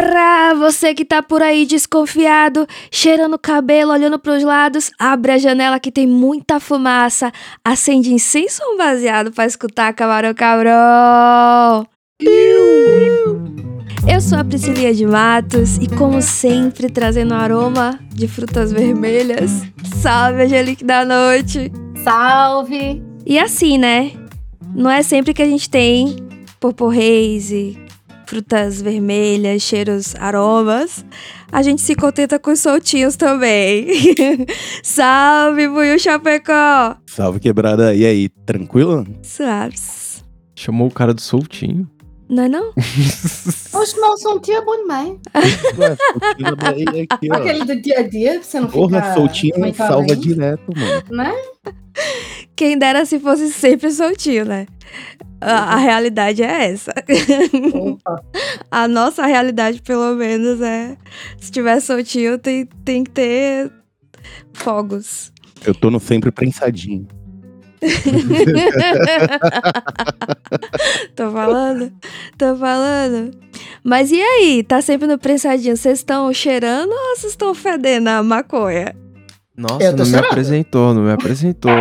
Pra você que tá por aí desconfiado, cheirando o cabelo, olhando pros lados, abre a janela que tem muita fumaça, acende incenso ou um baseado pra escutar Camarão Cabrão. Eu sou a Priscilia de Matos e, como sempre, trazendo aroma de frutas vermelhas. Salve, Angelique da Noite! Salve! E assim, né? Não é sempre que a gente tem porporreis e frutas vermelhas, cheiros, aromas. A gente se contenta com os soltinhos também. Salve, Buiu Chapecó! Salve, quebrada. E aí, tranquilo? Suaves. Chamou o cara do soltinho. Não é não? Oxe, mas o soltinho é bom demais. Ué, daí aqui. Aquele do dia a dia, você não Porra, ficar... soltinho salva direto, mano. Né? Quem dera se fosse sempre soltinho, né? A, a realidade é essa. Opa. A nossa realidade, pelo menos, é. Se tiver soltinho, tem, tem que ter fogos. Eu tô no sempre prensadinho. Tô falando? Tô falando. Mas e aí? Tá sempre no prensadinho? Vocês estão cheirando ou vocês estão fedendo a maconha? Nossa, não me chorando. apresentou, não me apresentou.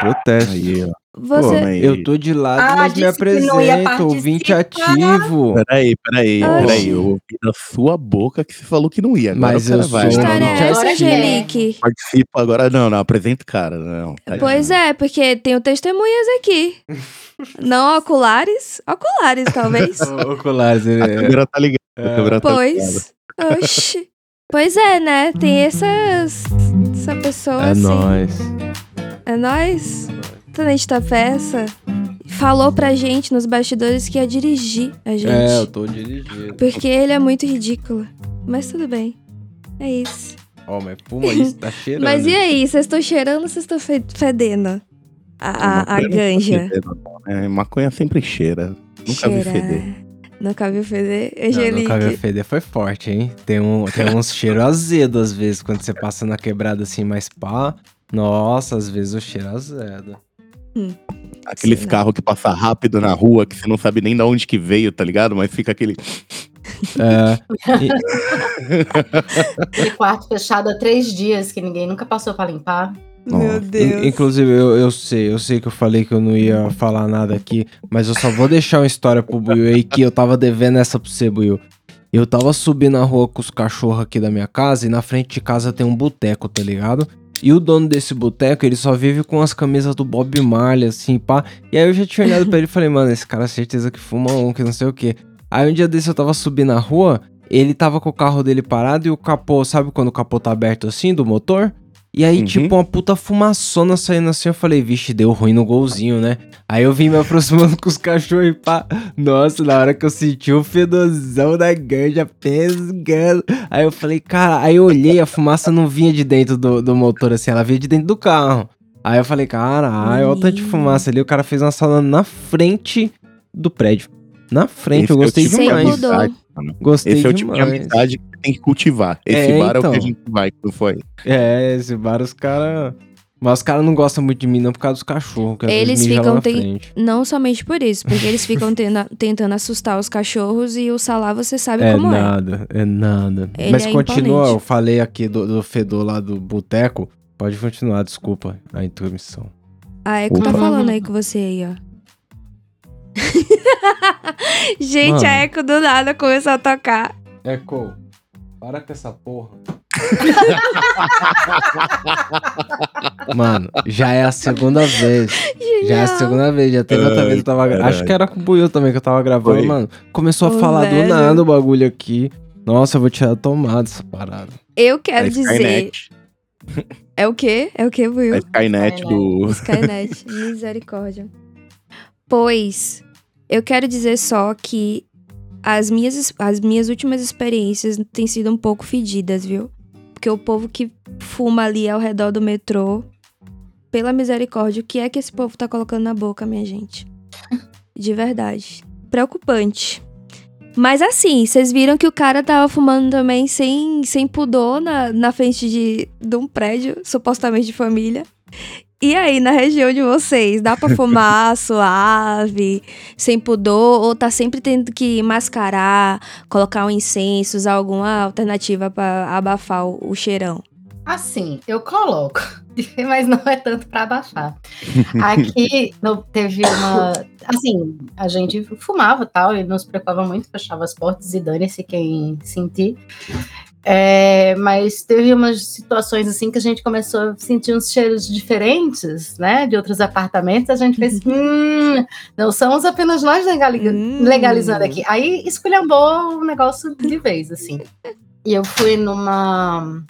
Protesto. Aí, ó. Você. mas- Eu tô de lado, Ah, mas me apresento. Ouvinte ativo. Peraí, peraí, Oxi. peraí. Eu ouvi da sua boca que você falou que não ia. Agora Mas cara eu vai. sou- Que Não, é Agora é. Angelique? Participa agora. Não, não, apresenta o cara. Não, tá Pois é, porque tenho testemunhas aqui. Não oculares? Oculares, talvez. Oculares, A ele é. câmera tá ligada. A É. câmera tá ligada. Pois. Oxi. Pois é, né? Tem essas. Essa pessoa É assim. nóis. É nóis? Tenente da peça falou pra gente nos bastidores que ia dirigir a gente. É, eu tô dirigindo. Porque ele é muito ridículo. Mas tudo bem. É isso. Ó, mas fuma isso, tá cheirando. Mas e aí? Vocês estão cheirando ou vocês estão fe- fedendo? A, a, a não tá ganja. fedendo, não, né? Maconha sempre cheira. Nunca vi Cheira. feder. Nunca viu feder? Não, Angelique. nunca vi feder foi forte, hein? Tem, um, tem uns cheiros azedo às vezes, quando você passa na quebrada assim mais pá. Nossa, às vezes o cheiro é azedo. Aqueles Sim, carros que passam rápido na rua, que você não sabe nem de onde que veio, tá ligado? Mas fica aquele. É, Aquele quarto fechado há três dias que ninguém nunca passou pra limpar. Meu. Deus. in- inclusive, eu, eu sei, eu sei que eu falei que eu não ia falar nada aqui, mas eu só vou deixar uma história pro Buiu aí que eu tava devendo essa pra você, Buiu. Eu tava subindo a rua com os cachorros aqui da minha casa e na frente de casa tem um boteco, tá ligado? E o dono desse boteco, ele só vive com as camisas do Bob Marley, assim, pá. E aí eu já tinha olhado pra ele e falei, mano, esse cara certeza que fuma um, que não sei o quê. Aí um dia desse eu tava subindo a rua, ele tava com o carro dele parado e o capô, sabe quando o capô tá aberto assim, do motor? E aí, Uhum. tipo, uma puta fumaçona saindo assim, eu falei, vixe, deu ruim no golzinho, né? Aí eu vim me aproximando com os cachorros e pá. Nossa, na hora que eu senti o fedorzão da ganja pesgando. Aí eu falei, cara, aí eu olhei, a fumaça não vinha de dentro do, do motor, assim, ela vinha de dentro do carro. Aí eu falei, caralho, olha o tanto de fumaça ali. O cara fez uma sala na frente do prédio. Na frente, eu Esse é o gostei tipo de demais. mano. Gostei Esse é o tipo de amizade que tem que cultivar. Esse É, bar é o então. que a gente vai quando foi. É, esse bar os caras. Mas os caras não gostam muito de mim, não, por causa dos cachorros. que Eles ficam. Não somente por isso, porque eles ficam tena- tentando assustar os cachorros e o Salá você sabe É como é. nada, é nada. Mas é continua, imponente. eu falei aqui do, do fedor lá do boteco. Pode continuar, desculpa a intermissão. A Eco tá Uhum. falando aí com você aí, ó. Gente, Mano. a Eco do nada começou a tocar. Eco, para com essa porra. Mano, já é a segunda vez. Já é a segunda vez. Já teve outra Ai, vez que eu tava gra- Acho que era com o Buiu também que eu tava gravando, Foi. mano. Começou a Ô, falar velho. do nada o bagulho aqui. Nossa, eu vou tirar a tomada essa parada. Eu quero a dizer. Skynet. É o quê? É o quê, Will? A Skynet do. Skynet. Misericórdia. Pois, eu quero dizer só que as minhas, as minhas últimas experiências têm sido um pouco fedidas, viu? Porque o povo que fuma ali ao redor do metrô, pela misericórdia, o que é que esse povo tá colocando na boca, minha gente? De verdade. Preocupante. Mas assim, vocês viram que o cara tava fumando também sem, sem pudor na, na frente de, de um prédio, supostamente de família. E aí, na região de vocês, dá pra fumar suave, sem pudor, ou tá sempre tendo que mascarar, colocar um incenso, usar alguma alternativa pra abafar o, o cheirão? Assim, eu coloco, mas não é tanto pra abafar. Aqui no- teve uma. Assim, a gente fumava e tal, e não se preocupava muito, fechava as portas e dane-se quem sentir. É, mas teve umas situações assim que a gente começou a sentir uns cheiros diferentes, né? De outros apartamentos. A gente fez, hum, não somos apenas nós Hum. legalizando aqui. Aí esculhambou o negócio de vez, assim. E eu fui numa.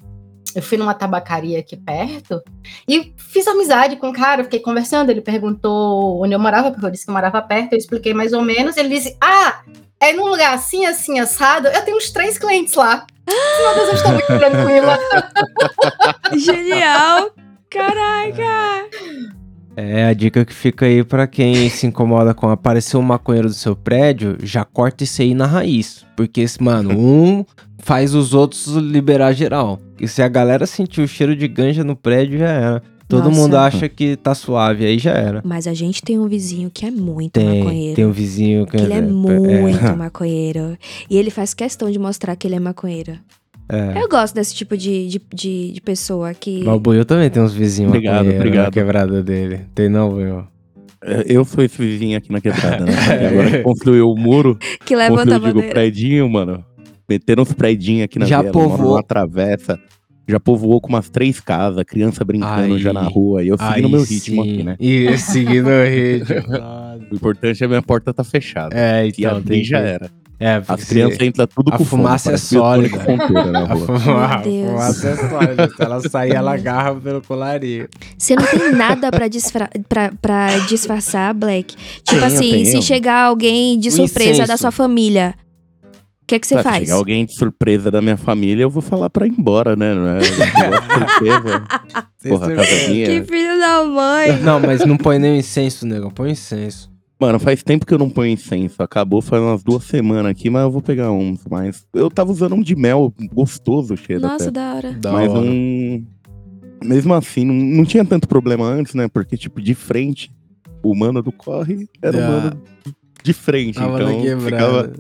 Eu fui numa tabacaria aqui perto e fiz amizade com o cara, fiquei conversando. Ele perguntou onde eu morava, porque eu disse que eu morava perto, eu expliquei mais ou menos. Ele disse: Ah, é num lugar assim, assim, assado. Eu tenho uns três clientes lá. Meu Deus, eu estou muito tranquila. Genial! Caraca! É, a dica que fica aí pra quem se incomoda com aparecer um maconheiro do seu prédio, já corta isso aí na raiz. Porque, esse, mano, um faz os outros liberar geral. E se a galera sentir o cheiro de ganja no prédio, já era. Todo Nossa. mundo acha que tá suave, aí já era. Mas a gente tem um vizinho que é muito Tem, maconheiro. tem um vizinho que Que ele é é, muito maconheiro. E ele faz questão de mostrar que ele é maconheiro. É. Eu gosto desse tipo de, de, de, de pessoa que. Mas o Buiu também tem uns vizinhos Obrigado, na obrigado. quebrada dele. Tem não, Buiu? É, Eu sou esse vizinho aqui na quebrada, né? Agora que construiu o muro, que levanta a digo, bandeira. predinho, mano. Meteram uns predinhos aqui na Já povoou. numa travessa. Já povoou com umas três casas, criança brincando Aí. já na rua. E eu Aí seguindo meu ritmo sim. aqui, né? E seguindo o ritmo. O importante é a minha porta tá fechada. é, então, abrir tem já era. É, As crianças entram tudo a com fome, fumaça é parece Antônio sólida. Na A fuma- fumaça é sólida. Se ela sair, ela agarra pelo colarinho. Você não tem nada pra, disfra pra, pra disfarçar, Black. Tipo Tenho, assim, se chegar alguém de O surpresa da sua família, o que, que você Tá, se faz? chegar alguém de surpresa da minha família, eu vou falar pra ir embora, né? Não é surpresa. Porra. Que filho da mãe! Não, mas não põe nem incenso, nego. Põe incenso. Mano, faz tempo que eu não ponho incenso. Acabou faz umas duas semanas aqui, mas eu vou pegar uns. Mas eu tava usando um de mel gostoso, o cheiro Nossa, até. da hora. Da mas hora. um. Mesmo assim, não, não tinha tanto problema antes, né? Porque, tipo, de frente, o mano do corre era o Ah. mano de frente. Tava na então, ficava,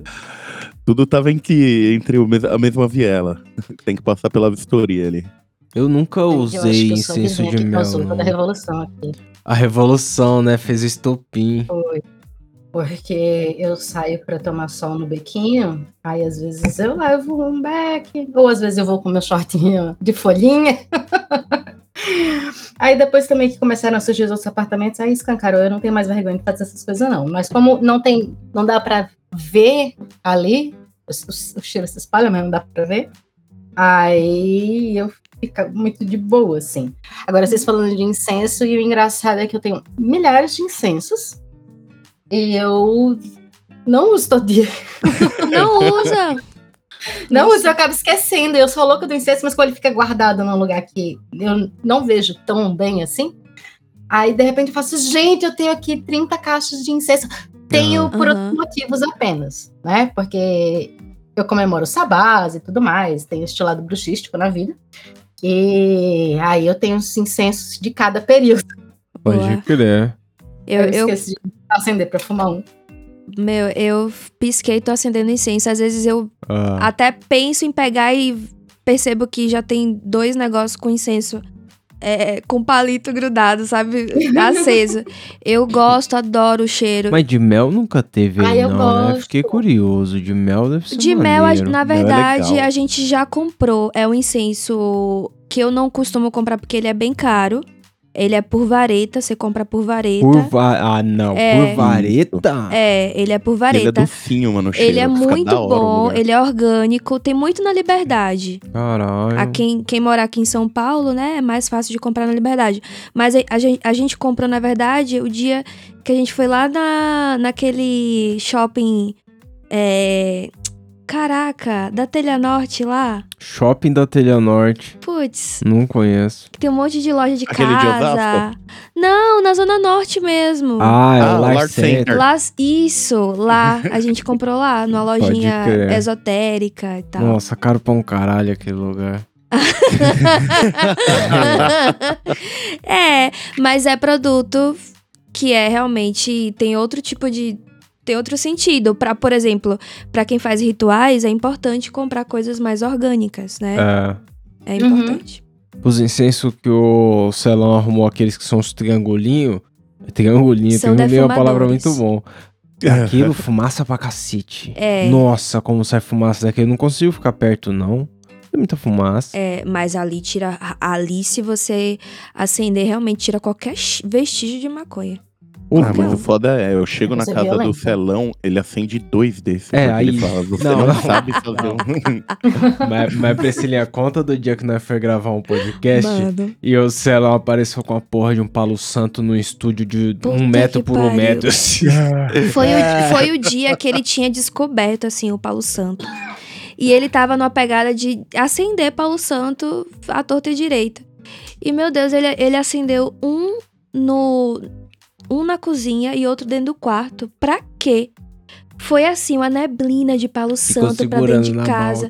tudo tava entre, entre o mes- a mesma viela. Tem que passar pela vistoria ali. Eu nunca Eu acho usei que eu incenso de mel. a não. revolução aqui. A revolução, né? Fez o estopim. Foi. Porque eu saio pra tomar sol no bequinho, aí às vezes eu levo um beck, ou às vezes eu vou com meu shortinho de folhinha. aí depois também que começaram a surgir os outros apartamentos, aí escancarou, eu não tenho mais vergonha de fazer essas coisas não. Mas como não tem, não dá pra ver ali, o, o- o cheiro se espalha, mas não dá pra ver, aí eu fico muito de boa, assim. Agora, vocês falando de incenso, e o engraçado é que eu tenho milhares de incensos. E eu não uso todo dia. Não usa! Não uso, eu acabo esquecendo. Eu sou louca do incenso, mas quando ele fica guardado num lugar que eu não vejo tão bem assim. Aí, de repente, eu faço, gente, eu tenho aqui 30 caixas de incenso. Tenho por Aham. outros motivos apenas, né? Porque eu comemoro sabás e tudo mais, tenho este lado bruxístico na vida. E aí eu tenho os incensos de cada período. Pode Boa. crer. Eu, Eu, eu, esqueci de acender pra fumar um. meu, eu pisquei e tô acendendo incenso. Às vezes eu Ah, até penso em pegar e percebo que já tem dois negócios com incenso. É, com palito grudado, sabe? Aceso. Eu gosto, adoro o cheiro. Mas de mel nunca teve Ah, não, né? gosto. Fiquei curioso. De mel deve ser De mel, na Mel é verdade, a gente já comprou. É um incenso que eu não costumo comprar porque ele é bem caro. Ele é por vareta, você compra por vareta. Por va... Ah, não. É. Por vareta? É, ele é por Ele é vareta. docinho, mano. cheiro, Ele é muito bom, ele é orgânico, tem muito na Liberdade. Caralho. A quem, quem mora aqui em São Paulo, né, é mais fácil de comprar na Liberdade. Mas a, a gente, a gente comprou, na verdade, o dia que a gente foi lá na, naquele shopping. É, caraca, da Telha Norte lá. Shopping da Telha Norte. Putz, Não conheço. tem um monte de loja de Aquele de casa. Osasco? Não, na Zona Norte mesmo. Ah, é Ah, Lar Center. Lá, isso, lá. A gente comprou lá, numa lojinha esotérica e tal. Nossa, caro pra um caralho aquele lugar. é, mas é produto que é realmente tem outro tipo de tem outro sentido. Para, por exemplo, para quem faz rituais, é importante comprar coisas mais orgânicas, né? É. É, importante. Os incensos que o Celão arrumou, aqueles que são os triangulinhos. Triangulinho, São triangulinho é uma palavra muito bom. Aquilo, fumaça pra cacete. É. Nossa, como sai fumaça daqui. Eu não consigo ficar perto, não. Tem muita fumaça. É, mas ali tira. Ali, se você acender, realmente tira qualquer vestígio de maconha. Ah, mas o foda é, eu chego na Você é casa do violento. celão, ele acende dois desses. É, porque ele aí- fala, você não, não, sabe fazer um... mas, mas Priscilinha, conta do dia que nós foi gravar um podcast Mano. e o Celão apareceu com a porra de um palo santo no estúdio de Puta um metro por um pariu. metro. assim. Foi o, foi o dia que ele tinha descoberto, assim, o Paulo Santo. E ele tava numa pegada de acender Paulo Santo à torta e direita. E, meu Deus, ele, ele acendeu um no. Um na cozinha e outro dentro do quarto. Pra quê? Foi assim, uma neblina de Paulo Ficou Santo pra dentro de casa.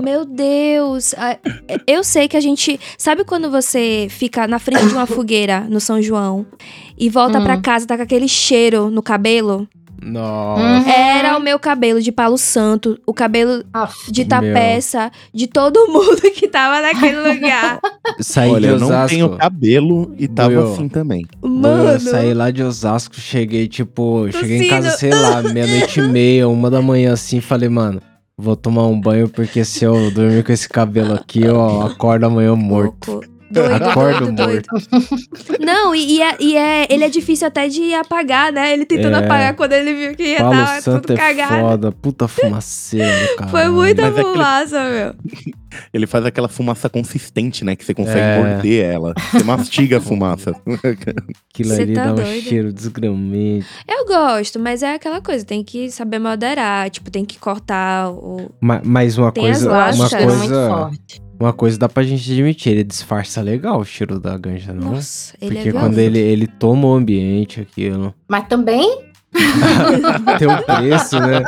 Meu Deus! Eu sei que a gente. Sabe quando você fica na frente de uma fogueira no São João e volta Hum. pra casa, tá com aquele cheiro no cabelo? Nossa. Uhum. Era o meu cabelo de Palo Santo, o cabelo Aff, de Meu. tapeça, de todo mundo que tava naquele lugar. Saí Olha, de eu não Osasco. tenho cabelo e tava Will. assim também. Mano. Eu saí lá de Osasco, cheguei, tipo, cheguei em casa, sei lá, meia-noite e meia, uma da manhã assim, falei, mano, vou tomar um banho, porque se eu dormir com esse cabelo aqui, eu acordo amanhã morto. Doido, Acordo doido, doido. Não, e, e é, e é- ele é difícil até de apagar, né? Ele tentando É. apagar quando ele viu que ia Palo dar Santo tudo é cagado. foda, puta fumaceira, cara. Foi muita Mas é aquele- fumaça, meu. Ele faz aquela fumaça consistente, né? Que você consegue É. morder ela. Você mastiga a fumaça. Aquilo ali tá dá um doido? cheiro desgramento. Eu gosto, mas é aquela coisa, tem que saber moderar, tipo, tem que cortar o. Ma- Mas uma Tem as coisa, eu acho uma cheiro muito coisa, forte. Uma coisa dá pra gente admitir, ele disfarça legal o cheiro da ganja, não? Nossa, ele Porque é quando ele, ele toma o ambiente, aquilo. Mas também, tem um preço, né?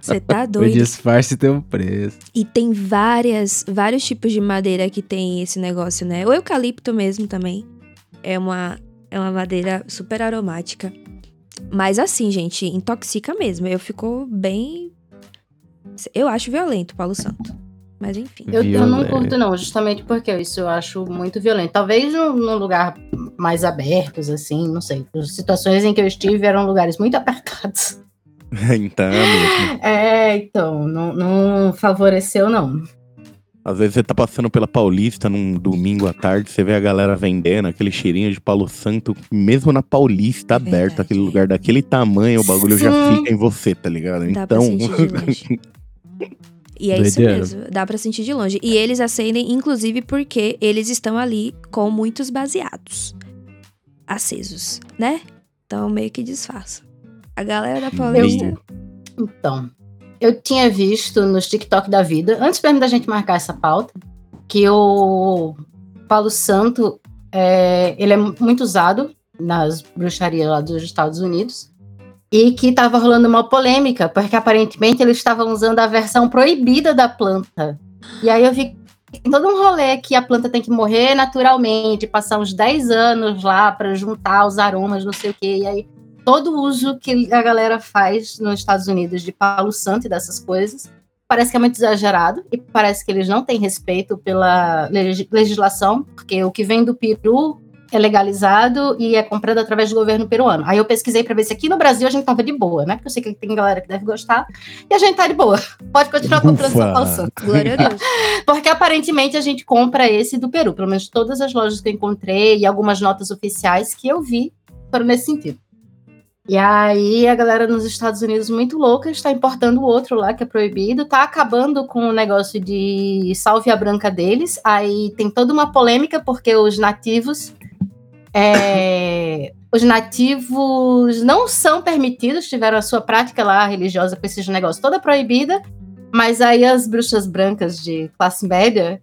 Você tá O doido. disfarce tem um preço. E tem várias, vários tipos de madeira que tem esse negócio, né? O eucalipto mesmo também. É uma, é uma madeira super aromática. Mas assim, gente, intoxica mesmo. Eu fico bem. Eu acho violento, Paulo Santo. Mas enfim. eu, eu não curto não, justamente porque isso eu acho muito violento. Talvez num, num lugar mais abertos, assim, não sei. As situações em que eu estive eram lugares muito apertados. então é mesmo. É, então, não, não favoreceu não. Às vezes você tá passando pela Paulista num domingo à tarde, você vê a galera vendendo aquele cheirinho de Palo Santo, mesmo na Paulista, aberto, Verdade. aquele lugar daquele tamanho, o bagulho já Sim. fica em você, tá ligado? Dá então. E é isso Doideira. mesmo, dá pra sentir de longe. E eles acendem, inclusive, porque eles estão ali com muitos baseados acesos, né? Então meio que disfarça. A galera da Paulista. Meio. Então, eu tinha visto nos TikTok da vida, antes mesmo da gente marcar essa pauta, que o Paulo Santo, é, ele é muito usado nas bruxarias lá dos Estados Unidos, e que estava rolando uma polêmica, porque aparentemente eles estavam usando a versão proibida da planta. E aí eu vi todo um rolê que a planta tem que morrer naturalmente, passar uns 10 anos lá para juntar os aromas, não sei o quê, e aí todo o uso que a galera faz nos Estados Unidos de Palo Santo e dessas coisas parece que é muito exagerado e parece que eles não têm respeito pela leg- legislação, porque o que vem do Peru é legalizado e é comprado através do governo peruano. Aí eu pesquisei para ver se aqui no Brasil a gente tava de boa, né? Porque eu sei que tem galera que deve gostar e a gente tá de boa. Pode continuar comprando Ufa. seu Palo Santo. Glória a Deus. Porque aparentemente a gente compra esse do Peru. Pelo menos todas as lojas que eu encontrei e algumas notas oficiais que eu vi foram nesse sentido. E aí a galera nos Estados Unidos muito louca está importando o outro lá que é proibido, tá acabando com o negócio de salvia branca deles. Aí tem toda uma polêmica porque os nativos é, os nativos não são permitidos, tiveram a sua prática lá religiosa com esses negócios toda proibida, mas aí as bruxas brancas de classe média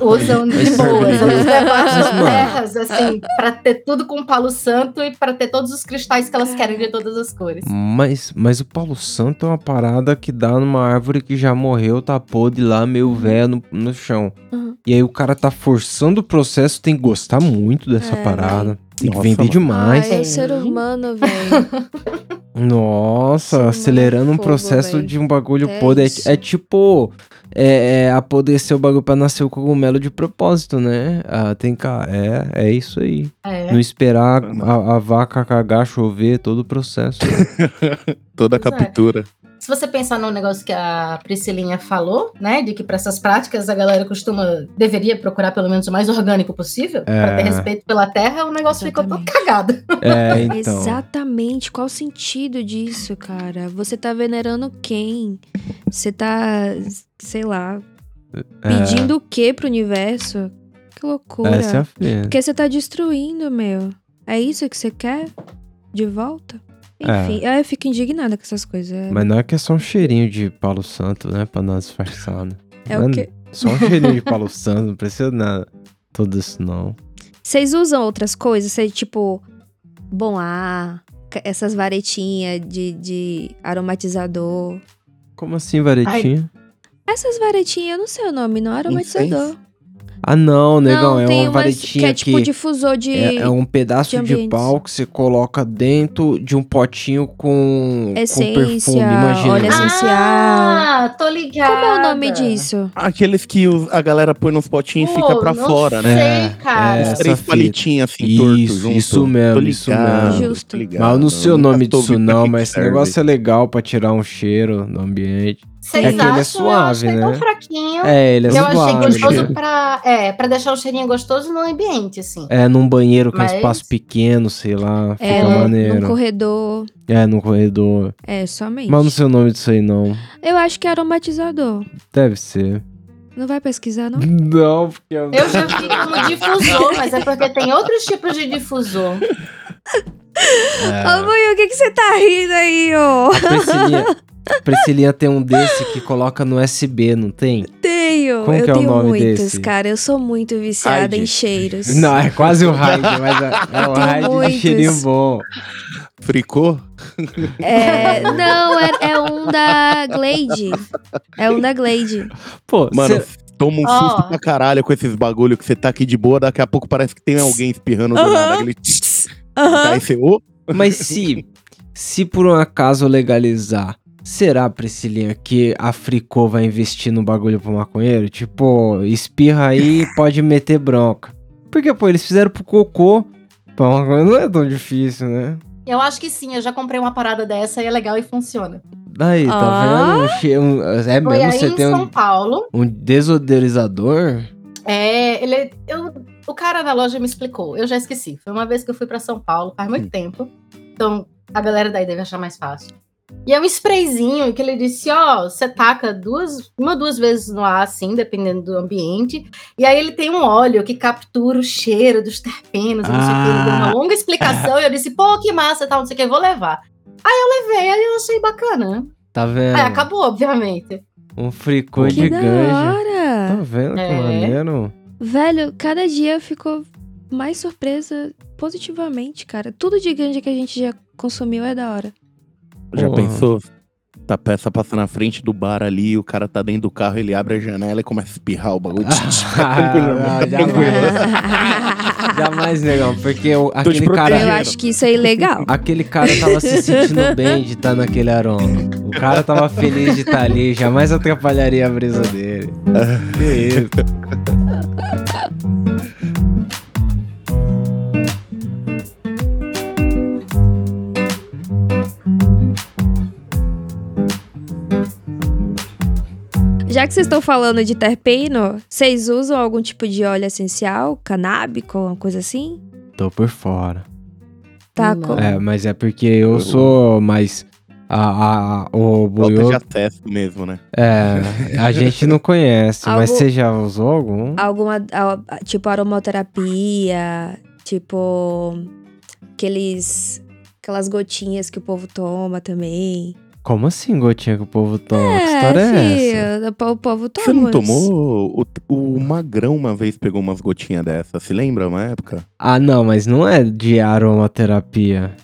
Usam de boas. Levantam mano. terras, assim, pra ter tudo com palo santo e pra ter todos os cristais que elas querem de todas as cores. Mas, mas o Paulo Santo é uma parada que dá numa árvore que já morreu, tá podre lá, meio velho no, no chão. Uhum. E aí o cara tá forçando o processo, tem que gostar muito dessa É, parada. Tem que vender mano. demais. Ai, é ser humano, velho. Nossa, Sim, acelerando um fogo, processo velho. de um bagulho É podre. É, é tipo é, é, apodrecer o bagulho pra nascer o cogumelo de propósito, né? Ah, tem ca... é, é isso aí. É. Não esperar a, a vaca cagar, chover, todo o processo. Toda a é. captura. Se você pensar no negócio que a Priscilinha falou, né, de que para essas práticas a galera costuma, deveria procurar pelo menos o mais orgânico possível, É. pra ter respeito pela terra, o negócio ficou todo Exatamente. cagado. É, então. Exatamente. Qual o sentido disso, cara? Você tá venerando quem? Você tá, sei lá, É, pedindo o que pro universo? Que loucura. essa é a. Porque você tá destruindo, meu. É isso que você quer? De volta? Enfim, eu fico indignada com essas coisas. É, Mas não é que é só um cheirinho de Paulo Santo, né? Pra não disfarçar, né? é o quê? Só um cheirinho de Paulo Santo, não precisa nada. Tudo isso não. Vocês usam outras coisas? Você, tipo, bom ar, essas varetinhas de, de aromatizador. Como assim, varetinha? Essas varetinhas, eu não sei o nome, não é aromatizador. Ah, não, negão, não, é uma varetinha que é tipo que difusor de. é, é um pedaço de de, pau que você coloca dentro de um potinho com, com Essência, perfume, imagina. óleo essencial. Ah, tô ligada. Como é o nome disso? Aqueles que a galera põe nos potinhos e fica pra fora, sei, né? É, cara. é. Os três essa palitinhos assim, Isso, tortos junto. isso mesmo, Tô isso ligado, mesmo. tô Justo. ligado. Mas eu não sei o nome tô disso não, mas esse negócio é legal pra tirar um cheiro no ambiente. Vocês É que ele é acham? suave, eu achei né? tão fraquinho. É, ele é que eu achei suave. gostoso pra, é, pra deixar o cheirinho gostoso no ambiente, assim. É, num banheiro com Mas- espaço pequeno, sei lá, fica É, num- maneiro. num corredor. É, num corredor. É, somente. Mas não sei o nome disso aí, não. Eu acho que é aromatizador. Deve ser. Não vai pesquisar, não? Não, porque eu... Eu já vi como difusor, mas é porque tem outros tipos de difusor. É. Ô, Buiu, o que, que você tá rindo aí, ô? A Priscilinha, a Priscilinha tem um desse que coloca no USB, não tem? Tenho. Como eu que é o tenho nome muitos, desse? cara. Eu sou muito viciada Hyde. em cheiros. Não, é quase o Hyde, mas é, é o Hyde de cheirinho bom. Fricô? É, não, é, é um da Glade. É um da Glade. Pô, Mano, cê- toma um Ó. susto pra caralho com esses bagulho que você tá aqui de boa, daqui a pouco parece que tem alguém espirrando do Aham. nada. Aquele... Aí você, ô, mas se, se por um acaso legalizar, será, Priscilinha, que a Fricô vai investir no bagulho pro maconheiro? Tipo, espirra aí e pode meter bronca. Porque, pô, eles fizeram pro cocô. Pra não é tão difícil, né? Eu acho que sim, eu já comprei uma parada dessa e é legal e funciona. Daí, tá Ah. vendo? Um che- um- é Foi mesmo aí você em tem São um, Paulo. um desodorizador? É, ele, eu, o cara da loja me explicou, eu já esqueci. Foi uma vez que eu fui pra São Paulo, faz Hum. muito tempo. Então, a galera daí deve achar mais fácil. E é um sprayzinho que ele disse, ó, você taca duas, uma duas vezes no ar, assim, dependendo do ambiente. E aí ele tem um óleo que captura o cheiro dos terpenos, e não sei o que. Ele deu uma Ah. longa explicação e eu disse, pô, que massa, tal, não sei o que, vou levar. Aí eu levei, aí eu achei bacana. Tá vendo? Aí acabou, obviamente. Um fricô Que de da ganja. Tá hora. vendo que É. maneiro? Velho, cada dia eu fico mais surpresa positivamente, cara. Tudo de ganja que a gente já consumiu é da hora. Já Porra. pensou? Tá peça passa na frente do bar ali, o cara tá dentro do carro, ele abre a janela e começa a espirrar o bagulho. Tá tranquilo, Ah, tá tranquilo. jamais, jamais, negão, porque te aquele Eu cara, protegendo. acho que isso é ilegal. aquele cara tava se sentindo bem de estar naquele aroma. O cara tava feliz de estar ali, jamais atrapalharia a brisa dele. Que isso? Já que vocês estão falando de terpeno, vocês usam algum tipo de óleo essencial, canábico, uma coisa assim? Tô por fora. Tá, Não. co- É, mas é porque eu sou mais. A, a, a- o Falta boiô. de acesso mesmo, né? É, a gente não conhece, mas Algo- você já usou algum? alguma, tipo aromaterapia, tipo aqueles aquelas gotinhas que o povo toma também. Como assim, gotinha que o povo toma? que história é, essa? filho, o po- o povo toma. Você não isso. tomou? O, o Magrão uma vez pegou umas gotinhas dessa. Se lembra uma época? Ah, não, mas não é de aromaterapia.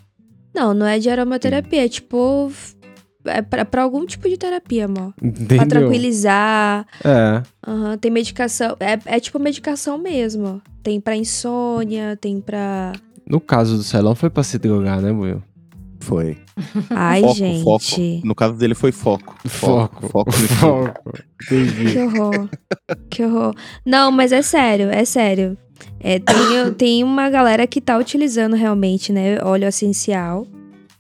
Não, não é de aromaterapia, é tipo. É pra, pra algum tipo de terapia, amor. Pra Entendeu? tranquilizar. É. aham, tem medicação. É, é tipo medicação mesmo. Tem pra insônia, tem pra. No caso do Celão foi pra se drogar, né, Will? Foi. Ai, Foco, gente. foco. No caso dele foi foco. Foco. Foco. Foco. Entendi. Que horror. que horror. Não, mas é sério, é sério. É, tem, tem uma galera que tá utilizando realmente, né, óleo essencial,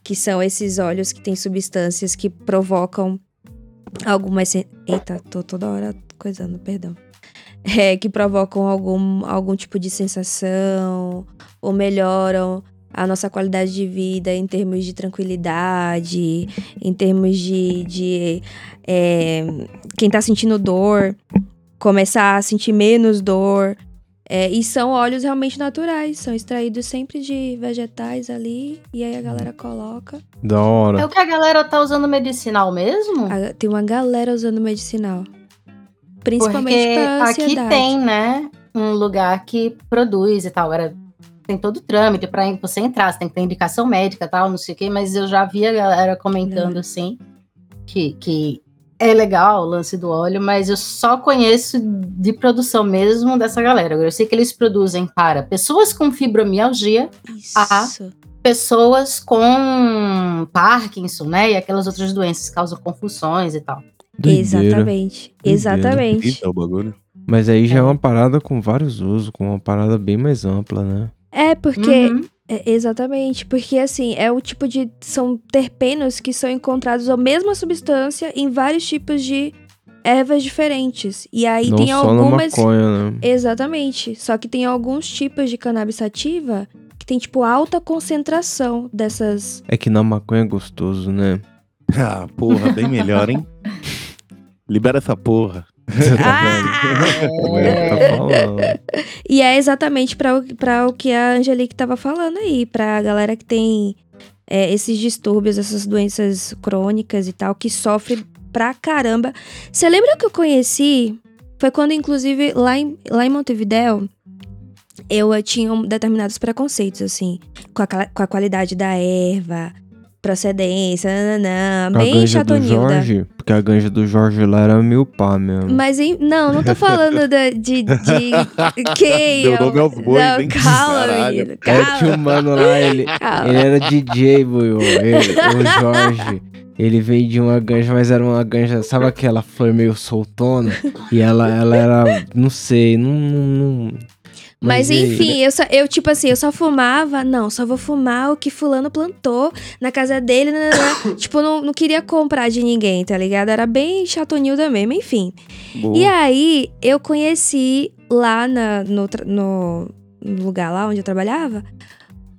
que são esses óleos que têm substâncias que provocam algumas. Eita, tô toda hora coisando, perdão. É, que provocam algum, algum tipo de sensação ou melhoram a nossa qualidade de vida em termos de tranquilidade, em termos de, de é, quem tá sentindo dor começar a sentir menos dor. É, e são óleos realmente naturais, são extraídos sempre de vegetais ali, e aí a galera coloca. Da É hora. o que a galera tá usando medicinal mesmo? A- tem uma galera usando medicinal. Principalmente Porque pra aqui ansiedade. tem, né, um lugar que produz e tal. Agora tem todo o trâmite pra você entrar, você tem que ter indicação médica e tal, não sei o quê, mas eu já vi a galera comentando assim que, que é legal o lance do óleo, mas eu só conheço de produção mesmo dessa galera. Agora, Eu sei que eles produzem para pessoas com fibromialgia. Isso. pessoas com Parkinson, né, e aquelas outras doenças que causam confusões e tal. Doideira. Exatamente. Doideira. Exatamente. Bagulho. Mas aí já é É. uma parada com vários usos, com uma parada bem mais ampla, né? É, porque Uhum. É, exatamente, porque assim, é o tipo de. São terpenos que são encontrados a mesma substância em vários tipos de ervas diferentes. E aí Não tem só algumas. na maconha, né? Exatamente. Só que tem alguns tipos de cannabis sativa que tem, tipo, alta concentração dessas. É que na maconha é gostoso, né? Ah, porra, bem melhor, hein? Libera essa porra. Como ele tá. E é exatamente pra o- que a Angelique tava falando aí, pra galera que tem é, esses distúrbios, essas doenças crônicas e tal, que sofre pra caramba. Você lembra que eu conheci? Foi quando, inclusive, lá em, lá em Montevidéu, eu eh, tinha um- determinados preconceitos, assim, com a, com a qualidade da erva, procedência, nananã, A bem chatonilda. Jorge, porque a ganja do Jorge lá era mil pá mesmo. Mas em- não, não tô falando da- de, de quem? Deu nome aos bois, não, hein? Calma, menino, É, tinha calma. um mano lá, ele, calma. ele era DJ, Buiu. Ele- O Jorge. Ele vendia uma ganja, mas era uma ganja, sabe aquela flor meio soltona? E ela, ela era, não sei, não. não, Mas aí? enfim, eu, só, eu tipo assim, eu só fumava, não, só vou fumar o que fulano plantou na casa dele, né, né, né. tipo, não, não queria comprar de ninguém, tá ligado? Era bem chatonilda mesmo, enfim. Boa. E aí, eu conheci lá na- no- no lugar lá onde eu trabalhava,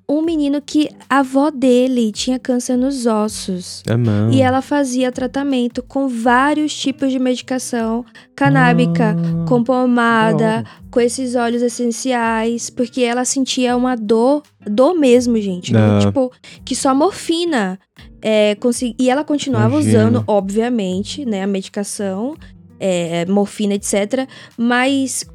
um menino que a avó dele tinha câncer nos ossos. É mesmo. E ela fazia tratamento com vários tipos de medicação canábica, Ah, com pomada, com esses óleos essenciais, porque ela sentia uma dor, dor mesmo, gente. É. Tipo, que só morfina. É, consegui- E ela continuava Imagino. usando, obviamente, né, a medicação, é, morfina, etc. Mas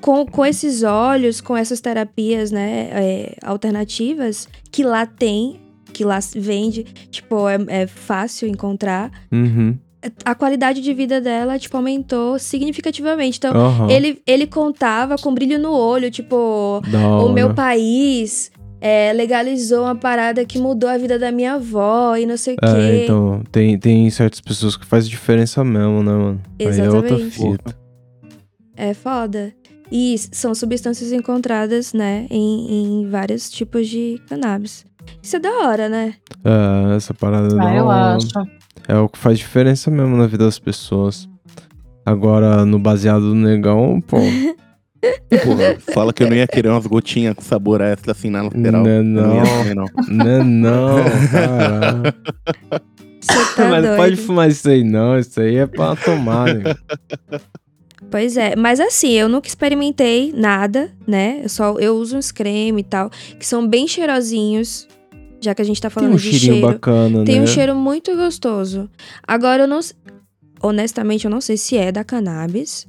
com, com esses óleos, com essas terapias, né, é, alternativas, que lá tem, que lá vende, tipo, é, é fácil encontrar, Uhum. a qualidade de vida dela, tipo, aumentou significativamente. Então, Aham. ele, ele contava com brilho no olho, tipo, o meu país é, legalizou uma parada que mudou a vida da minha avó e não sei o É, quê. então, tem, tem certas pessoas que faz diferença mesmo, né, mano? Aí é outra Exatamente. fita. É foda. E são substâncias encontradas, né, em, em vários tipos de cannabis. Isso é da hora, né? É, essa parada da Ah, eu hora. acho. É o que faz diferença mesmo na vida das pessoas. Agora, no baseado do negão, pô. Porra, fala que eu não ia querer umas gotinhas com sabor extra assim na lateral. Não, não. não. Não, não, caralho. Você tá Mas doido. não pode fumar isso aí, não. Isso aí é pra tomar, né? Pois é, mas assim, eu nunca experimentei nada, né? Eu só eu uso uns creme e tal, que são bem cheirosinhos. Já que a gente tá Tem falando um de cheirinho cheiro. bacana, Tem né? um cheiro muito gostoso. Agora, eu não. Honestamente, eu não sei se é da cannabis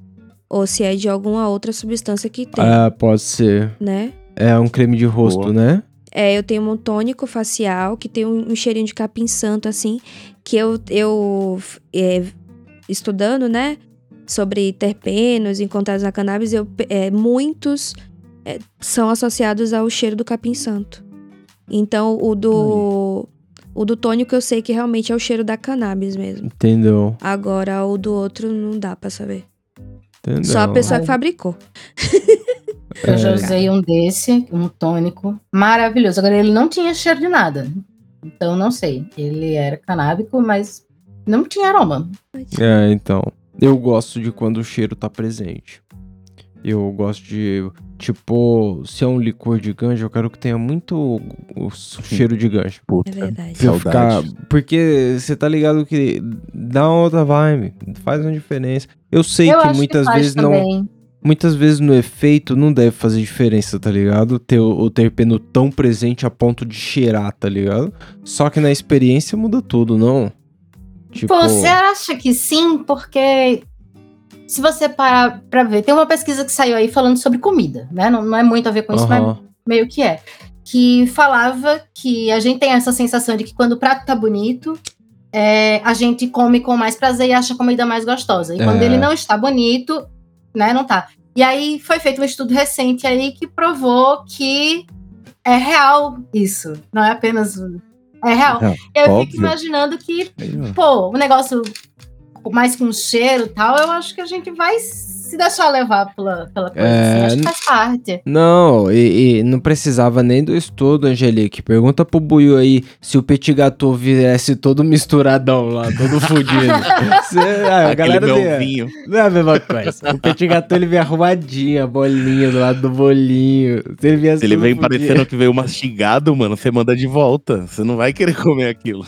ou se é de alguma outra substância que tem, Ah, pode ser. né? É um creme de rosto, Boa. né? É, eu tenho um tônico facial que tem um, um cheirinho de capim santo, assim, que eu, eu é, estudando, né, sobre terpenos encontrados na cannabis, eu, é, muitos é, são associados ao cheiro do capim santo. Então, o do, o do tônico eu sei que realmente é o cheiro da cannabis mesmo. Entendeu? Agora, o do outro não dá pra saber. Entendeu? Só a pessoa que Ai. fabricou. Eu já É. usei um desse, um tônico, maravilhoso. Agora, ele não tinha cheiro de nada. Então, não sei. Ele era canábico, mas não tinha aroma. É, então. Eu gosto de quando o cheiro tá presente. Eu gosto de. Tipo, se é um licor de ganja, eu quero que tenha muito o o cheiro de ganja. Puta, É verdade. Pra eu Saudade. ficar. Porque você tá ligado que dá uma outra vibe. Faz uma diferença. Eu sei eu que acho muitas faz vezes não. também. Muitas vezes no efeito não deve fazer diferença, tá ligado? Ter o, o terpeno tão presente a ponto de cheirar, tá ligado? Só que na experiência muda tudo, não? Tipo. Pô, Você acha que sim? Porque se você parar pra ver, tem uma pesquisa que saiu aí falando sobre comida, né? Não, não é muito a ver com isso, mas meio que é. Que falava que a gente tem essa sensação de que quando o prato tá bonito, é, a gente come com mais prazer e acha a comida mais gostosa. E quando É. ele não está bonito, né, não tá. E aí foi feito um estudo recente aí que provou que é real isso. Não é apenas. É real. É, Eu óbvio. fico imaginando que pô, o negócio mais com cheiro e tal, eu acho que a gente vai se deixar levar pela, pela coisa. É, assim. Acho que faz parte. Não, e, e não precisava nem do estudo, Angelique. Pergunta pro Buiu aí se o petit gâteau viesse todo misturadão lá, todo fudido. Cê- ah, a galera dele-. Não é a mesma coisa. O petit gâteau ele vem arrumadinho, a bolinha do lado do bolinho. Se ele, Se ele vem fudido- parecendo que veio mastigado, mano, você manda de volta. Você não vai querer comer aquilo.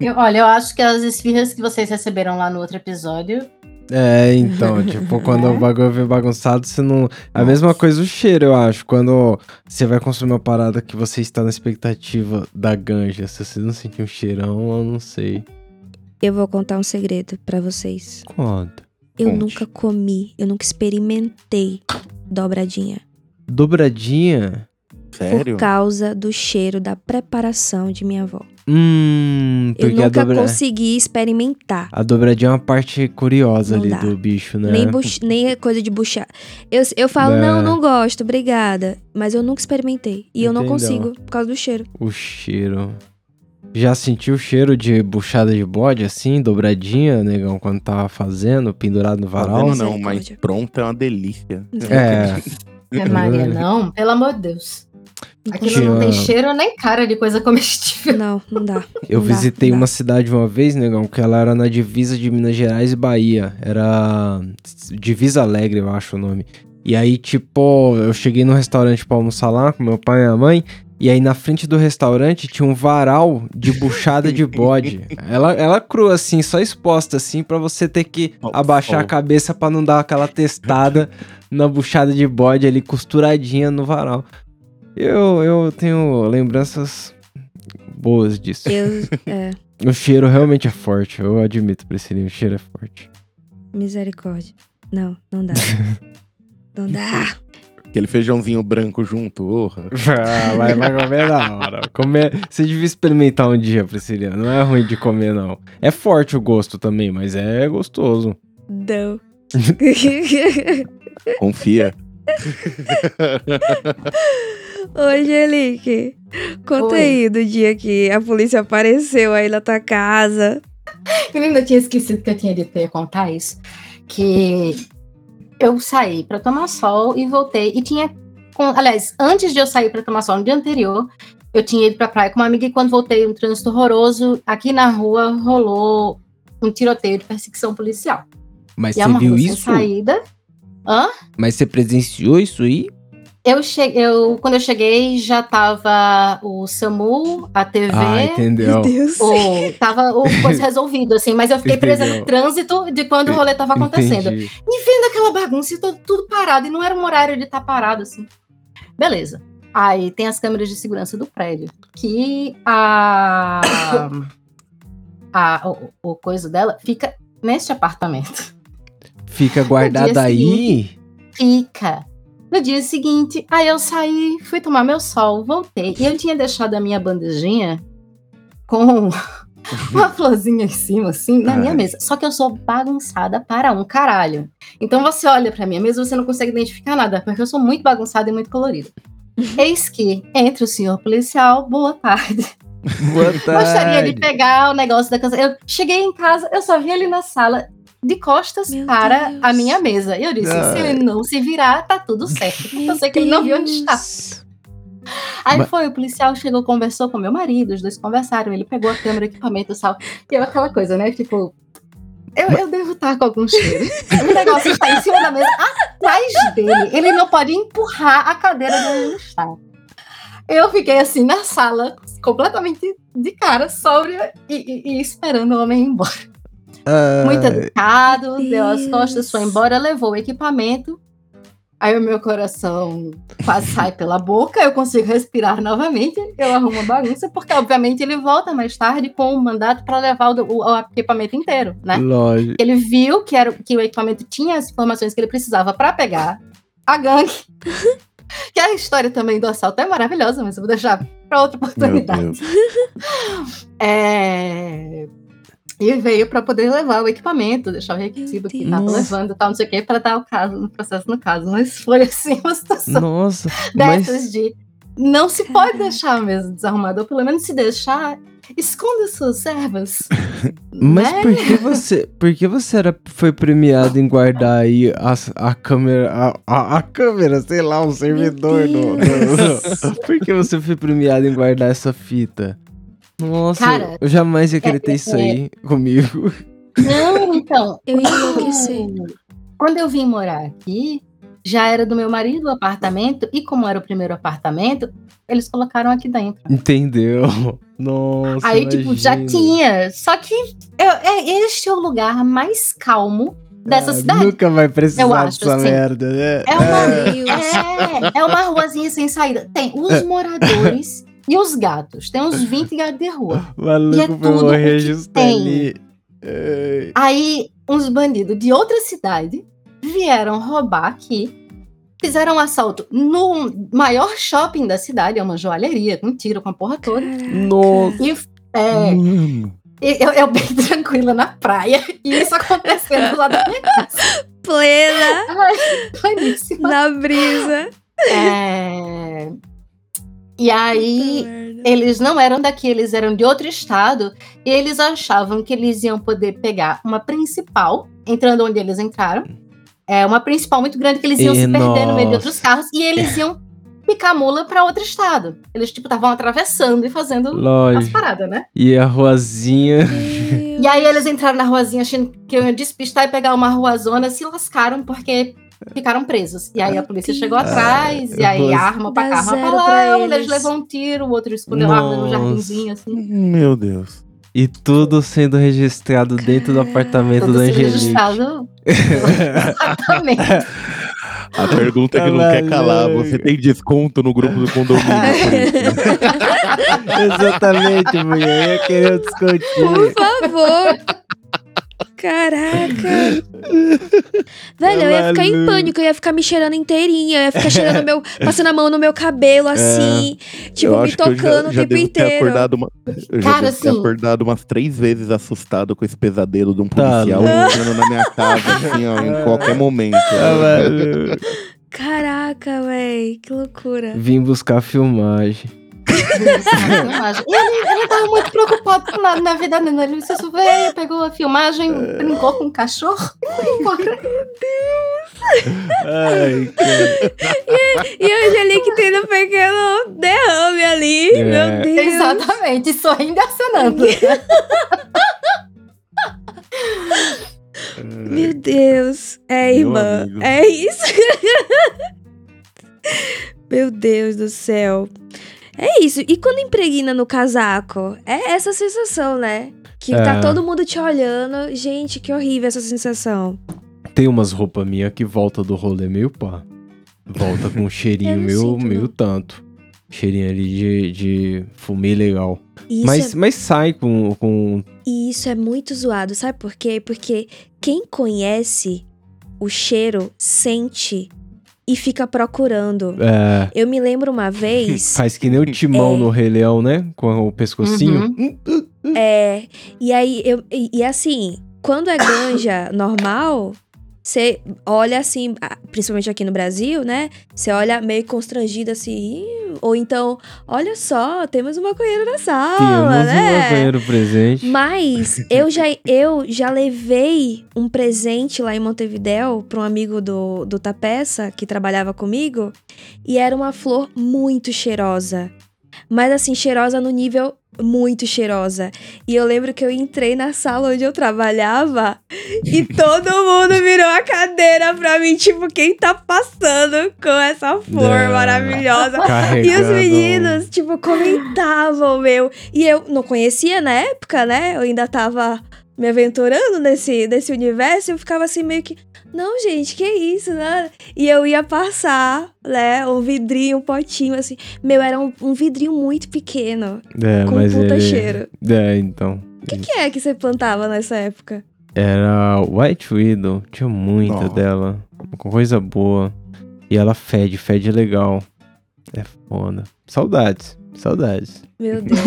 Eu- olha, eu acho que as esfirras que vocês receberam lá no outro episódio. É, então, tipo, quando É. o bagulho vem bagunçado, você não. A mesma coisa o cheiro, eu acho. Quando você vai consumir uma parada que você está na expectativa da ganja, se você não sentir um cheirão, eu não sei. Eu vou contar um segredo pra vocês. Conta. Eu Conte. nunca comi, eu nunca experimentei dobradinha. Dobradinha? Sério? Por causa do cheiro da preparação de minha avó. Hum, Eu porque a, nunca dobra... consegui experimentar. a dobradinha é uma parte curiosa Não ali dá. do bicho, né? Nem, buch- nem coisa de buchar. Eu, eu falo, É. não, não gosto, obrigada. Mas eu nunca experimentei. E eu não consigo, por causa do cheiro. O cheiro. Já sentiu o cheiro de buchada de bode, assim, dobradinha, negão, quando tava fazendo, pendurado no varal? Fazendo não, mas pronto é uma delícia. É, É Maria, não, pelo amor de Deus. Aquilo Tinha- não tem cheiro nem cara de coisa comestível. Não, não dá. eu Não dá, visitei dá. uma cidade uma vez, negão, que ela era na divisa de Minas Gerais e Bahia. Era Divisa Alegre, eu acho o nome. E aí, tipo, eu cheguei no restaurante pra almoçar lá com meu pai e minha mãe. E aí, na frente do restaurante, tinha um varal de buchada de bode. Ela, ela crua, assim, só exposta, assim, pra você ter que Ao abaixar a sol. cabeça pra não dar aquela testada na buchada de bode ali, costuradinha no varal. Eu, eu tenho lembranças boas disso. Eu, é, O cheiro realmente é forte, eu admito, Priscilinha, o cheiro é forte. misericórdia. Não, não dá. não dá. Aquele feijãozinho branco junto, orra. Ah, vai, vai comer na hora. Comer, você devia experimentar um dia, Priscilinha. Não é ruim de comer, não. É forte o gosto também, mas é gostoso. Não. Confia. Ô, Angelique, conta Oi. aí do dia que a polícia apareceu aí na tua casa. Eu ainda tinha esquecido que eu tinha dito que eu ia contar isso. Que eu saí pra tomar sol e voltei. E tinha. com- aliás, antes de eu sair pra tomar sol no dia anterior, eu tinha ido pra praia com uma amiga e quando voltei, um trânsito horroroso, aqui na rua rolou um tiroteio de perseguição policial. Mas e é você uma viu isso? saída. Hã? Mas você presenciou isso aí? Eu cheguei, eu, quando eu cheguei, já tava o SAMU, a TV. Ah, entendeu. Deus. o, tava o coisa resolvido, assim, mas eu fiquei presa Entendeu. no trânsito de quando o rolê tava acontecendo. Entendi. E vendo aquela bagunça e tudo, tudo parado, e não era um horário de estar parado, assim. Beleza. Aí tem as câmeras de segurança do prédio. Que a. a o, o coisa dela fica neste apartamento. Fica guardada aí? Fica. No dia seguinte, aí eu saí, fui tomar meu sol, voltei. E eu tinha deixado a minha bandejinha com uma florzinha em cima, assim, na minha Ai. mesa. Só que eu sou bagunçada para um caralho. Então você olha pra minha mesa e você não consegue identificar nada, porque eu sou muito bagunçada e muito colorida. Eis que, entre o senhor policial, boa tarde. Boa Gostaria de tarde. pegar o negócio da casa. Eu cheguei em casa, eu só vi ele na sala, de costas Meu para Deus. a minha mesa. E eu disse: se ele não se virar, tá tudo certo. Meu eu sei que ele não viu onde está. Deus. Aí Mas- foi, o policial chegou, conversou com meu marido, os dois conversaram, ele pegou a câmera, equipamento e tal. E eu aquela coisa, né? Tipo, eu, eu devo estar com algum cheiro. O negócio está em cima da mesa, atrás dele. Ele não pode empurrar a cadeira de onde ele está. Eu fiquei assim na sala, completamente de cara, sóbria e, e- e esperando o homem ir embora. Muito Ai, educado, deu as costas, foi embora, levou o equipamento. Aí o meu coração quase sai pela boca, eu consigo respirar novamente, eu arrumo a bagunça, porque obviamente ele volta mais tarde com um mandato para levar o, o- o equipamento inteiro, né? Lógico. Ele viu que, era, que o equipamento tinha as informações que ele precisava para pegar a gangue. que a história também do assalto é maravilhosa, mas eu vou deixar para outra Meu oportunidade. Deus. É... E veio para poder levar o equipamento, deixar o recibo que estava levando e tal, não sei o quê, para dar o caso, no processo no caso. Mas foi assim uma situação Nossa, mas dessas de não se pode deixar a mesa desarrumada, ou pelo menos se deixar, esconda suas ervas. Mas né? por que você, por que você era, foi premiado em guardar aí a, a câmera, a, a, a câmera, sei lá, um servidor do, do- do- Por que você foi premiado em guardar essa fita? Nossa, Cara, eu jamais ia é- isso aí comigo. Não, então, Eu ia enlouquecer. Quando eu vim morar aqui, já era do meu marido o apartamento, e como era o primeiro apartamento, eles colocaram aqui dentro. Entendeu? Nossa, Aí, tipo, já imagina. tinha. Só que eu- é, este é o lugar mais calmo dessa Ah, cidade. Nunca vai precisar Eu acho, dessa assim. merda, né? É uma, Deus. é, é uma ruazinha sem saída. Tem os moradores e os gatos. Tem uns 20 gatos de rua. Maluco E é tudo o tem. Aí, uns bandidos de outra cidade vieram roubar aqui. Fizeram um assalto no maior shopping da cidade, é uma joalheria, com tiro, com a porra toda. Nossa. E é, eu, eu bem tranquila na praia, e isso acontecendo lá da minha casa. Plena Ai, planíssima. na brisa. É, E aí, eles não eram daqui, eles eram de outro estado, e eles achavam que eles iam poder pegar uma principal, entrando onde eles entraram. É uma principal muito grande que eles iam E se perder no meio de outros carros, e eles iam picar mula para outro estado. Eles, tipo, estavam atravessando e fazendo as Lógico. paradas, né? E a ruazinha. Deus. E aí eles entraram na ruazinha achando que eu ia despistar e pegar uma ruazona, se lascaram porque ficaram presos. E aí a polícia chegou atrás, e aí Ruaz- arma pra cá, arma pra lá, um deles eles. levou um tiro, o outro escondeu a arma no jardinzinho, assim. Meu Deus. E tudo sendo registrado dentro do apartamento Tudo da sendo Angelique. registrado. Exatamente. A pergunta que não quer calar, você tem desconto no grupo do condomínio né? Exatamente, mulher. Eu ia querer um descontinho. Por favor. Caraca. Velho, eu ia ficar em pânico, eu ia ficar me cheirando inteirinha, eu ia ficar cheirando meu. passando a mão no meu cabelo, assim. Tipo, eu me tocando já, o já tempo devo ter inteiro. acordado uma, eu já Cara, devo ter assim- acordado umas três vezes assustado com esse pesadelo de um Tá policial entrando na minha casa, assim, ó, em qualquer momento. Ah. Caraca, véi, que loucura. Vim buscar filmagem. E ele, ele tava muito preocupado com nada na vida dele. Ele só veio, pegou a filmagem, brincou com o cachorro foi embora. Ai. E a Angelique tendo um pequeno derrame ali. É. Meu Deus. Exatamente, sorrindo e acenando. Meu Deus. É, Meu irmã. É isso. Meu Deus do céu. É isso. E quando impregna no casaco? É essa sensação, né? Que tá É. todo mundo te olhando. Gente, que horrível essa sensação. Tem umas roupas minhas que volta do rolê meio pá. Volta com um cheirinho meio, sinto, meio não. tanto. Cheirinho ali de, de fumê legal. Isso, Mas, é, mas sai com, com. e isso é muito zoado, sabe por quê? Porque quem conhece o cheiro sente e fica procurando. É, Eu me lembro uma vez. faz que nem o timão É. no Rei Leão, né? Com o pescocinho. Uhum. É, e aí, eu, e, e assim, quando é ganja normal, você olha assim, principalmente aqui no Brasil, né? Você olha meio constrangido assim, ou então, olha só, temos um maconheiro na sala, Temos um né? maconheiro presente. Mas eu já, eu já levei um presente lá em Montevidéu para um amigo do, do Tapeça, que trabalhava comigo, e era uma flor muito cheirosa. Mas assim, cheirosa no nível muito cheirosa. E eu lembro que eu entrei na sala onde eu trabalhava e todo mundo virou a cadeira pra mim, tipo, quem tá passando com essa flor É. maravilhosa? E os Carregando. meninos, tipo, comentavam, meu. E eu não conhecia na época, né? Eu ainda tava me aventurando nesse, nesse universo. E eu ficava assim, meio que. Não, gente, que isso, né? E eu ia passar, né? Um vidrinho, um potinho, assim. Meu, era um, um vidrinho muito pequeno. É, com mas puta ele... cheiro. É, então. O que, que é que você plantava nessa época? Era White Widow. Tinha muita Nossa. dela. Coisa boa. E ela fede, fede legal. É foda. Saudades. Saudades. Meu Deus.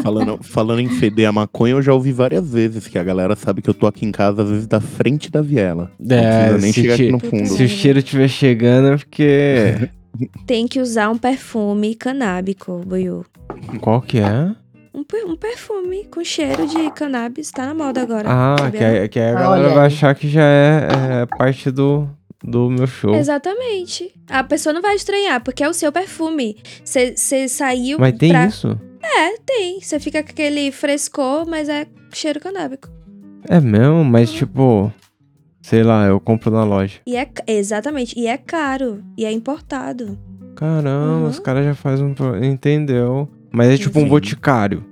Falando, falando em feder a maconha, eu já ouvi várias vezes que a galera sabe que eu tô aqui em casa, às vezes, da frente da viela. Não É, nem chegar aqui no fundo. Se o cheiro estiver chegando é porque. Tem que usar um perfume canábico, Buiu. Qual que é? Um, um perfume com cheiro de cannabis. Tá na moda agora. Ah, sabia? que, aí- que a Olha galera vai achar que já é, é parte do, do meu show. Exatamente. A pessoa não vai estranhar, porque é o seu perfume. Você saiu Mas tem pra... isso? É, tem. Você fica com aquele frescor, mas é cheiro canábico. É mesmo, mas tipo. Sei lá, eu compro na loja. E é... Exatamente. E é caro. E é importado. Caramba, Uhum. os caras já fazem um. Entendeu? Mas é tipo um boticário.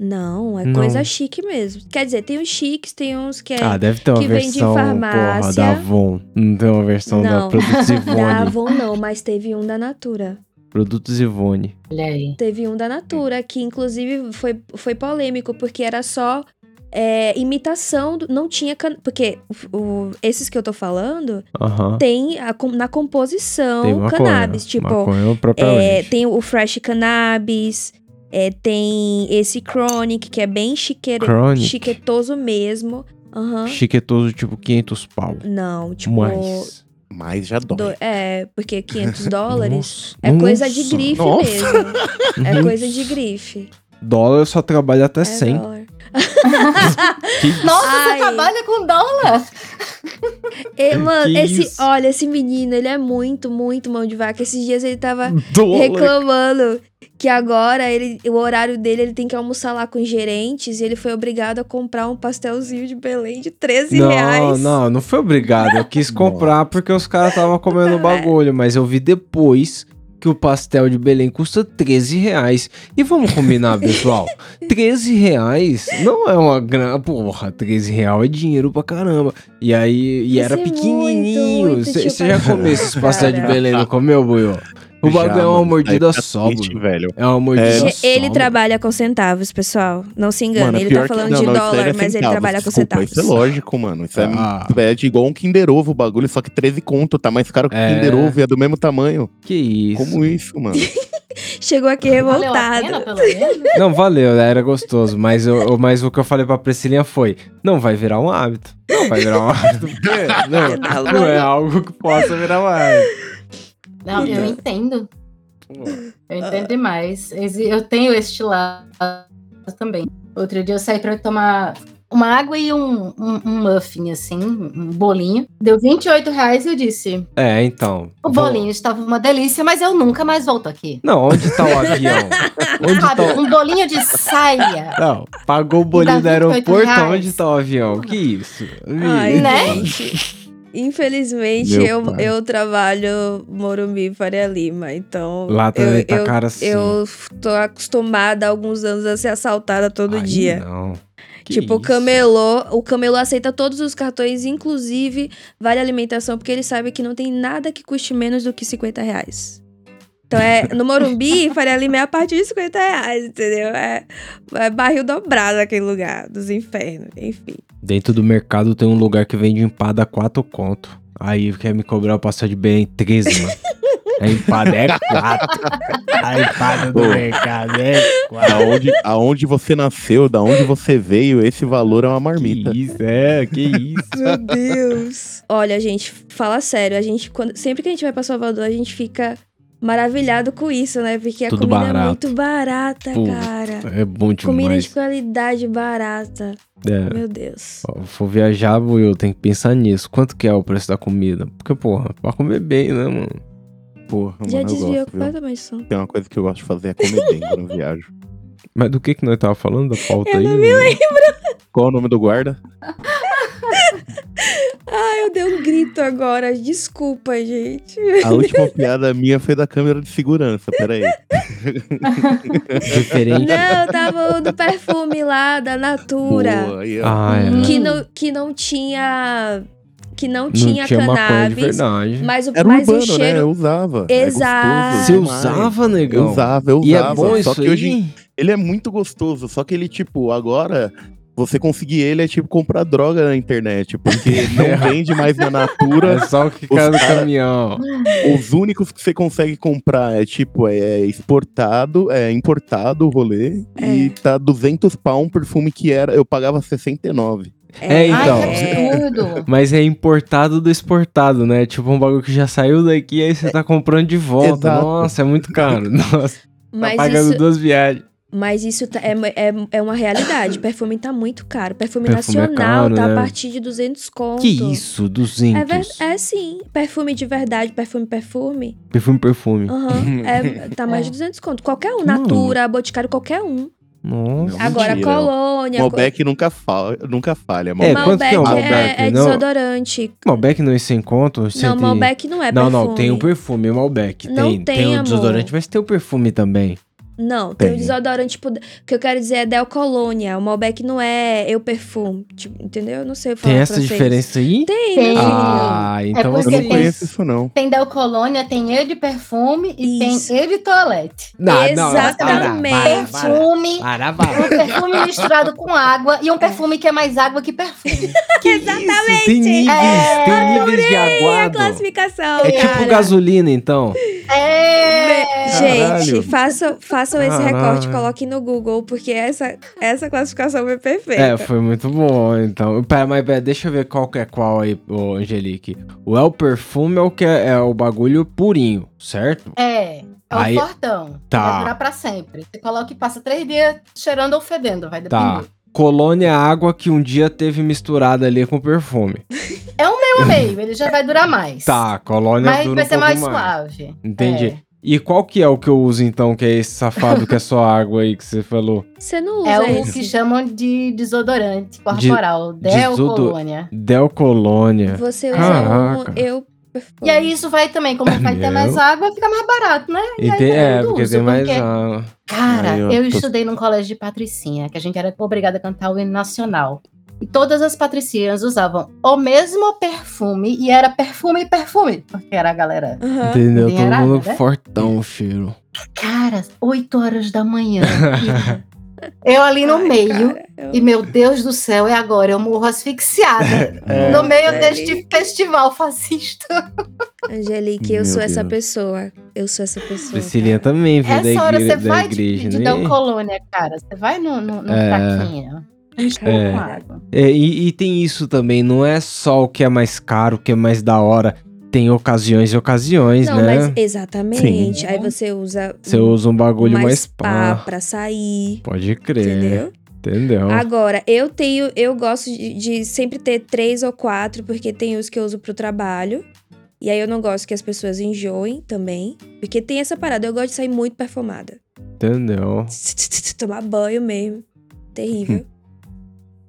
Não, é Não. coisa chique mesmo. Quer dizer, tem uns chiques, tem uns que é... Ah, deve ter uma que versão, porra, da Avon. Não tem uma versão da Não. Da Ivone. Avon não, mas teve um da Natura. Produtos Ivone. Olha aí. Teve um da Natura, que inclusive foi, foi polêmico, porque era só é, imitação, do- não tinha... can- Porque o- esses que eu tô falando, Aham. tem a na composição Tem maconha. cannabis. Tipo, Maconha é, tem o Fresh Cannabis, é, tem esse Chronic, que é bem chiqueiro, Chronic? chiquetoso mesmo. Aham. Chiquetoso, tipo 500 pau. Não, tipo... Mais. Mas já dói. do- é, porque 500 dólares Nossa, é coisa de nossa, grife nossa. mesmo. É Uhum. coisa de grife. Dólar eu só trabalho até É 100. dólar. Que- Nossa, Ai. você trabalha com dólar? E, mano, esse, isso? olha, esse menino, ele é muito, muito mão de vaca. Esses dias ele tava Dólar. reclamando que agora ele, o horário dele, ele tem que almoçar lá com os gerentes e ele foi obrigado a comprar um pastelzinho de Belém de 13 Não, reais. não, não foi obrigado. Eu quis comprar porque os caras estavam comendo o bagulho, mas eu vi depois que o pastel de Belém custa 13 reais. E vamos combinar, pessoal? 13 reais não é uma grana. Porra, 13 reais é dinheiro pra caramba. E aí, e era é pequenininho. Você tipo já comeu esses pastel de. Belém, não comeu, Buiu? O bagulho é uma mordida fica só, velho. É uma mordida É. só. Ele trabalha com centavos, pessoal. Não se engane. Mano, ele tá que- falando não, de não, dólar, é mas ele trabalha com desculpa, centavos. Isso é lógico, mano. Isso Ah. é, é de igual um Kinder Ovo o bagulho, só que 13 conto, tá mais caro que o É. Kinder Ovo e é do mesmo tamanho. Que isso. Como isso, mano? Chegou aqui revoltado. Não, valeu, né? era gostoso. Mas, eu, mas o que eu falei pra Priscilinha foi: não vai virar um hábito. Não vai virar um hábito. Porque não, não é algo que possa virar um hábito. Não, eu entendo. Eu entendo demais. Eu tenho este lado também. Outro dia eu saí pra tomar uma água e um, um, um muffin, assim, um bolinho. Deu 28 reais e eu disse: É, então. o vou- bolinho estava uma delícia, mas eu nunca mais volto aqui. Não, onde tá o avião? Onde Sabe, tá o... um bolinho de saia. Não, pagou o bolinho do dá 28 aeroporto, reais. onde tá o avião? Que isso? Ai, Né? Infelizmente, eu, eu trabalho Morumbi e Faria Lima, então... Lá também eu, tá eu, cara assim. Eu tô acostumada há alguns anos a ser assaltada todo Aí dia. Não. Que tipo, o camelô, o camelô aceita todos os cartões, inclusive vale alimentação, porque ele sabe que não tem nada que custe menos do que 50 reais. Então é no Morumbi, Faria Lima é a partir de 50 reais, entendeu? É, é barril dobrado aquele lugar dos infernos, enfim. Dentro do mercado tem um lugar que vende empada a 4 conto. Aí quer me cobrar o passar de bem 13, mano. A empada é 4. A empada do Pô. mercado é 4. Aonde, aonde você nasceu, da onde você veio, esse valor é uma marmita. Que isso, é, que isso. Meu Deus. Olha, gente, fala sério. A gente, quando, sempre que a gente vai pra Salvador, a gente fica maravilhado com isso, né? Porque a Tudo comida é barato. muito barata, Pô, cara. É bom Comida demais. de qualidade barata. É. Meu Deus. Ó, For viajar, Will, tem que pensar nisso. Quanto que é o preço da comida? Porque, porra, pra comer bem, né, mano? Porra, mano, Já eu desviou completamente o som. Tem uma coisa que eu gosto de fazer é comer bem quando eu viajo. Mas do que que nós tava falando da pauta Eu aí? não me Will? Qual é o nome do guarda? Ai, eu dei um grito agora. Desculpa, gente. A última piada minha foi da câmera de segurança, peraí. Diferente. Não, tava do perfume lá, da Natura. Boa. Ah, é. Que não, que não tinha. Que não Não tinha, tinha maconha de cannabis. verdade. Mas o, Era mas urbano, o né? cheiro. Eu usava. Exato. É gostoso Você usava, negão? Eu usava, eu E é usava. bom só isso que aí? hoje ele é muito gostoso, só que ele, tipo, agora você conseguir ele é tipo comprar droga na internet, porque não vende mais na É Natura. só o que do cara- caminhão. Os únicos que você consegue comprar é tipo, é exportado, é importado o rolê e tá 200 pau um perfume que era, eu pagava 69. É, então. Ai, que absurdo. Mas é importado do exportado, né? Tipo um bagulho que já saiu daqui, aí você tá comprando de volta. Exato. Nossa, é muito caro. Nossa, tá Mas pagando isso, duas viagens. Mas isso tá- é, é, é uma realidade. Perfume tá muito caro. Perfume, Perfume é nacional caro, tá né? a partir de 200 conto. Que isso, É, 200. ver, é sim. Perfume de verdade, perfume, perfume. Perfume, perfume. Aham. É, tá mais de 200 conto. Qualquer um. Natura, Boticário, qualquer um. Nossa. Não, Agora, mentira. colônia. Malbec nunca, fa nunca falha, É, Malbec. quanto que é o Malbec é, é Não. desodorante. Malbec não é sem conto? Não, e- Malbec não é Não, perfume. não, tem o perfume, o Malbec. Não tem, tem, o amor. desodorante, mas tem o perfume também. Não, tem, o Tem. desodorante, tipo, o que eu quero dizer é Del Colônia. O Malbec não é eu perfume, tipo, entendeu? Eu não sei falar Tem essa diferença aí? Tem, Tem. Ah, então porque Eu não conheço isso, não. Tem Del Colônia, tem E de perfume e Isso. tem E de toalete. Exatamente. Perfume, Para, para. um perfume misturado com água e um perfume que é mais água que perfume. Exatamente. Tem níveis, É, tem níveis de A aguado. classificação, É tipo cara. gasolina, então. É. Gente, Caralho. Façam, esse recorte, coloquem no Google, porque essa, essa classificação foi perfeita. É, foi muito bom, então. Pera, mas pera, deixa eu ver qual que é qual aí, ô Angelique. O El Perfume é o que é, é o bagulho purinho, certo? É. É o Aí- fortão. Tá. Vai durar pra sempre. Você coloca e passa três dias cheirando ou fedendo, vai Tá. depender. Colônia é água que um dia teve misturada ali com perfume. Meio a meio, ele já vai durar mais. Tá, colônia Mas dura vai um ser pouco mais mais. suave. Entendi. É. E qual que é o que eu uso então, que é esse safado que é só água aí que você falou? Você não usa É o esse. que chamam de desodorante corporal, Del desodo- Colônia. Del Colônia. Você usa Caraca. um eu. E aí isso vai também, como vai ter mais água, fica mais barato, né? E aí tem, é, porque uso, tem mais porque- água. Cara, Aí, ó, eu tô- estudei num colégio de patricinha, que a gente era obrigada a cantar o hino nacional. E todas as patricinhas usavam o mesmo perfume, e era perfume e perfume, porque era a galera. Aham. Entendeu? Todo mundo né? fortão o cheiro. Cara, 8 horas da manhã. eu ali no Ai, meio, cara, eu- e meu Deus do céu, é agora, eu morro asfixiada. É. no meio Angelique. deste festival fascista. Angelique, eu Meu sou essa Deus. pessoa. Eu sou essa pessoa. Priscilinha também veio da, Essa hora igre- você da vai de, igreja, de né? Del Colônia, cara. Você vai no, no, no É. É. água. É, e, e tem isso também, não é só o que é mais caro, o que é mais da hora. Tem ocasiões e ocasiões, Não, né? mas exatamente. Sim. Aí você usa Você usa um bagulho mais, mais pá. pá pra sair. Pode crer. Entendeu? Entendeu? Agora, eu tenho, eu gosto de, de sempre ter três ou quatro, porque tem os que eu uso pro trabalho. E aí eu não gosto que as pessoas enjoem também. Porque tem essa parada, eu gosto de sair muito perfumada. Entendeu? Tomar banho mesmo. Terrível.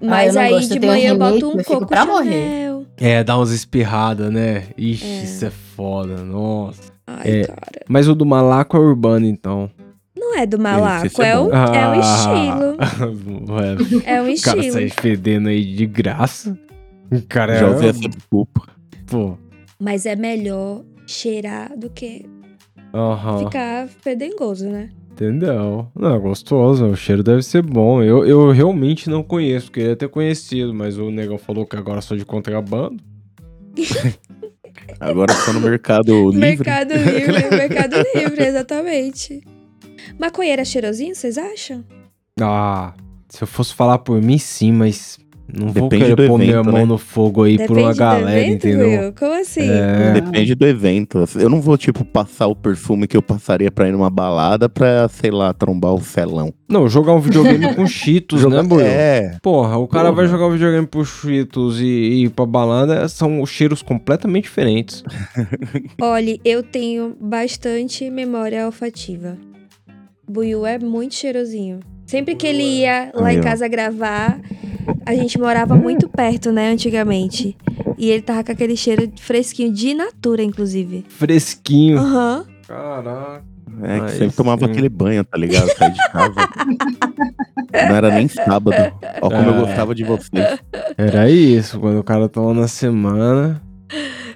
Ah, Mas não aí gosto, de manhã eu boto rinite, um coco pra Chanel. É, dá umas espirradas, né? Ixi, É. isso é foda, nossa. Ai, É. cara. Mas o do malaco é urbano, então. Não é do malaco, é é, um, bom. é um Ah. estilo. É um o cara estilo. sai fedendo aí de graça. O cara Já é. usei essa desculpa. Pô, Mas é melhor cheirar do que Aham. ficar fedengoso, né? Entendeu? Não, é gostoso, o cheiro deve ser bom. Eu, eu realmente não conheço, queria ter conhecido, mas o negão falou que agora sou de contrabando. Agora só no Mercado Livre. Mercado Livre, Mercado Livre, exatamente. Maconheiro é cheirosinho, vocês acham? Ah, se eu fosse falar por mim, sim, mas não vou Depende querer do pôr minha evento, mão né? no fogo aí por uma do galera, evento, entendeu? Will? Como assim? É. Depende do evento. Eu não vou, tipo, passar o perfume que eu passaria pra ir numa balada pra, sei lá, trombar o felão. Não, jogar um videogame com cheetos, né, Bruno? É. Porra, o cara Porra. vai jogar um videogame pro cheetos e, e ir pra balada, são cheiros completamente diferentes. Olha, eu tenho bastante memória olfativa. Buiu é muito cheirosinho. Sempre que ele ia lá em casa gravar, a gente morava muito perto, né, antigamente. E ele tava com aquele cheiro fresquinho de natura, inclusive. Fresquinho. Aham. Caraca. É, que sempre tomava sim. aquele banho, tá ligado? Sair de casa. não era nem sábado. Ó como eu É. gostava de você. Era isso, quando o cara tava na semana.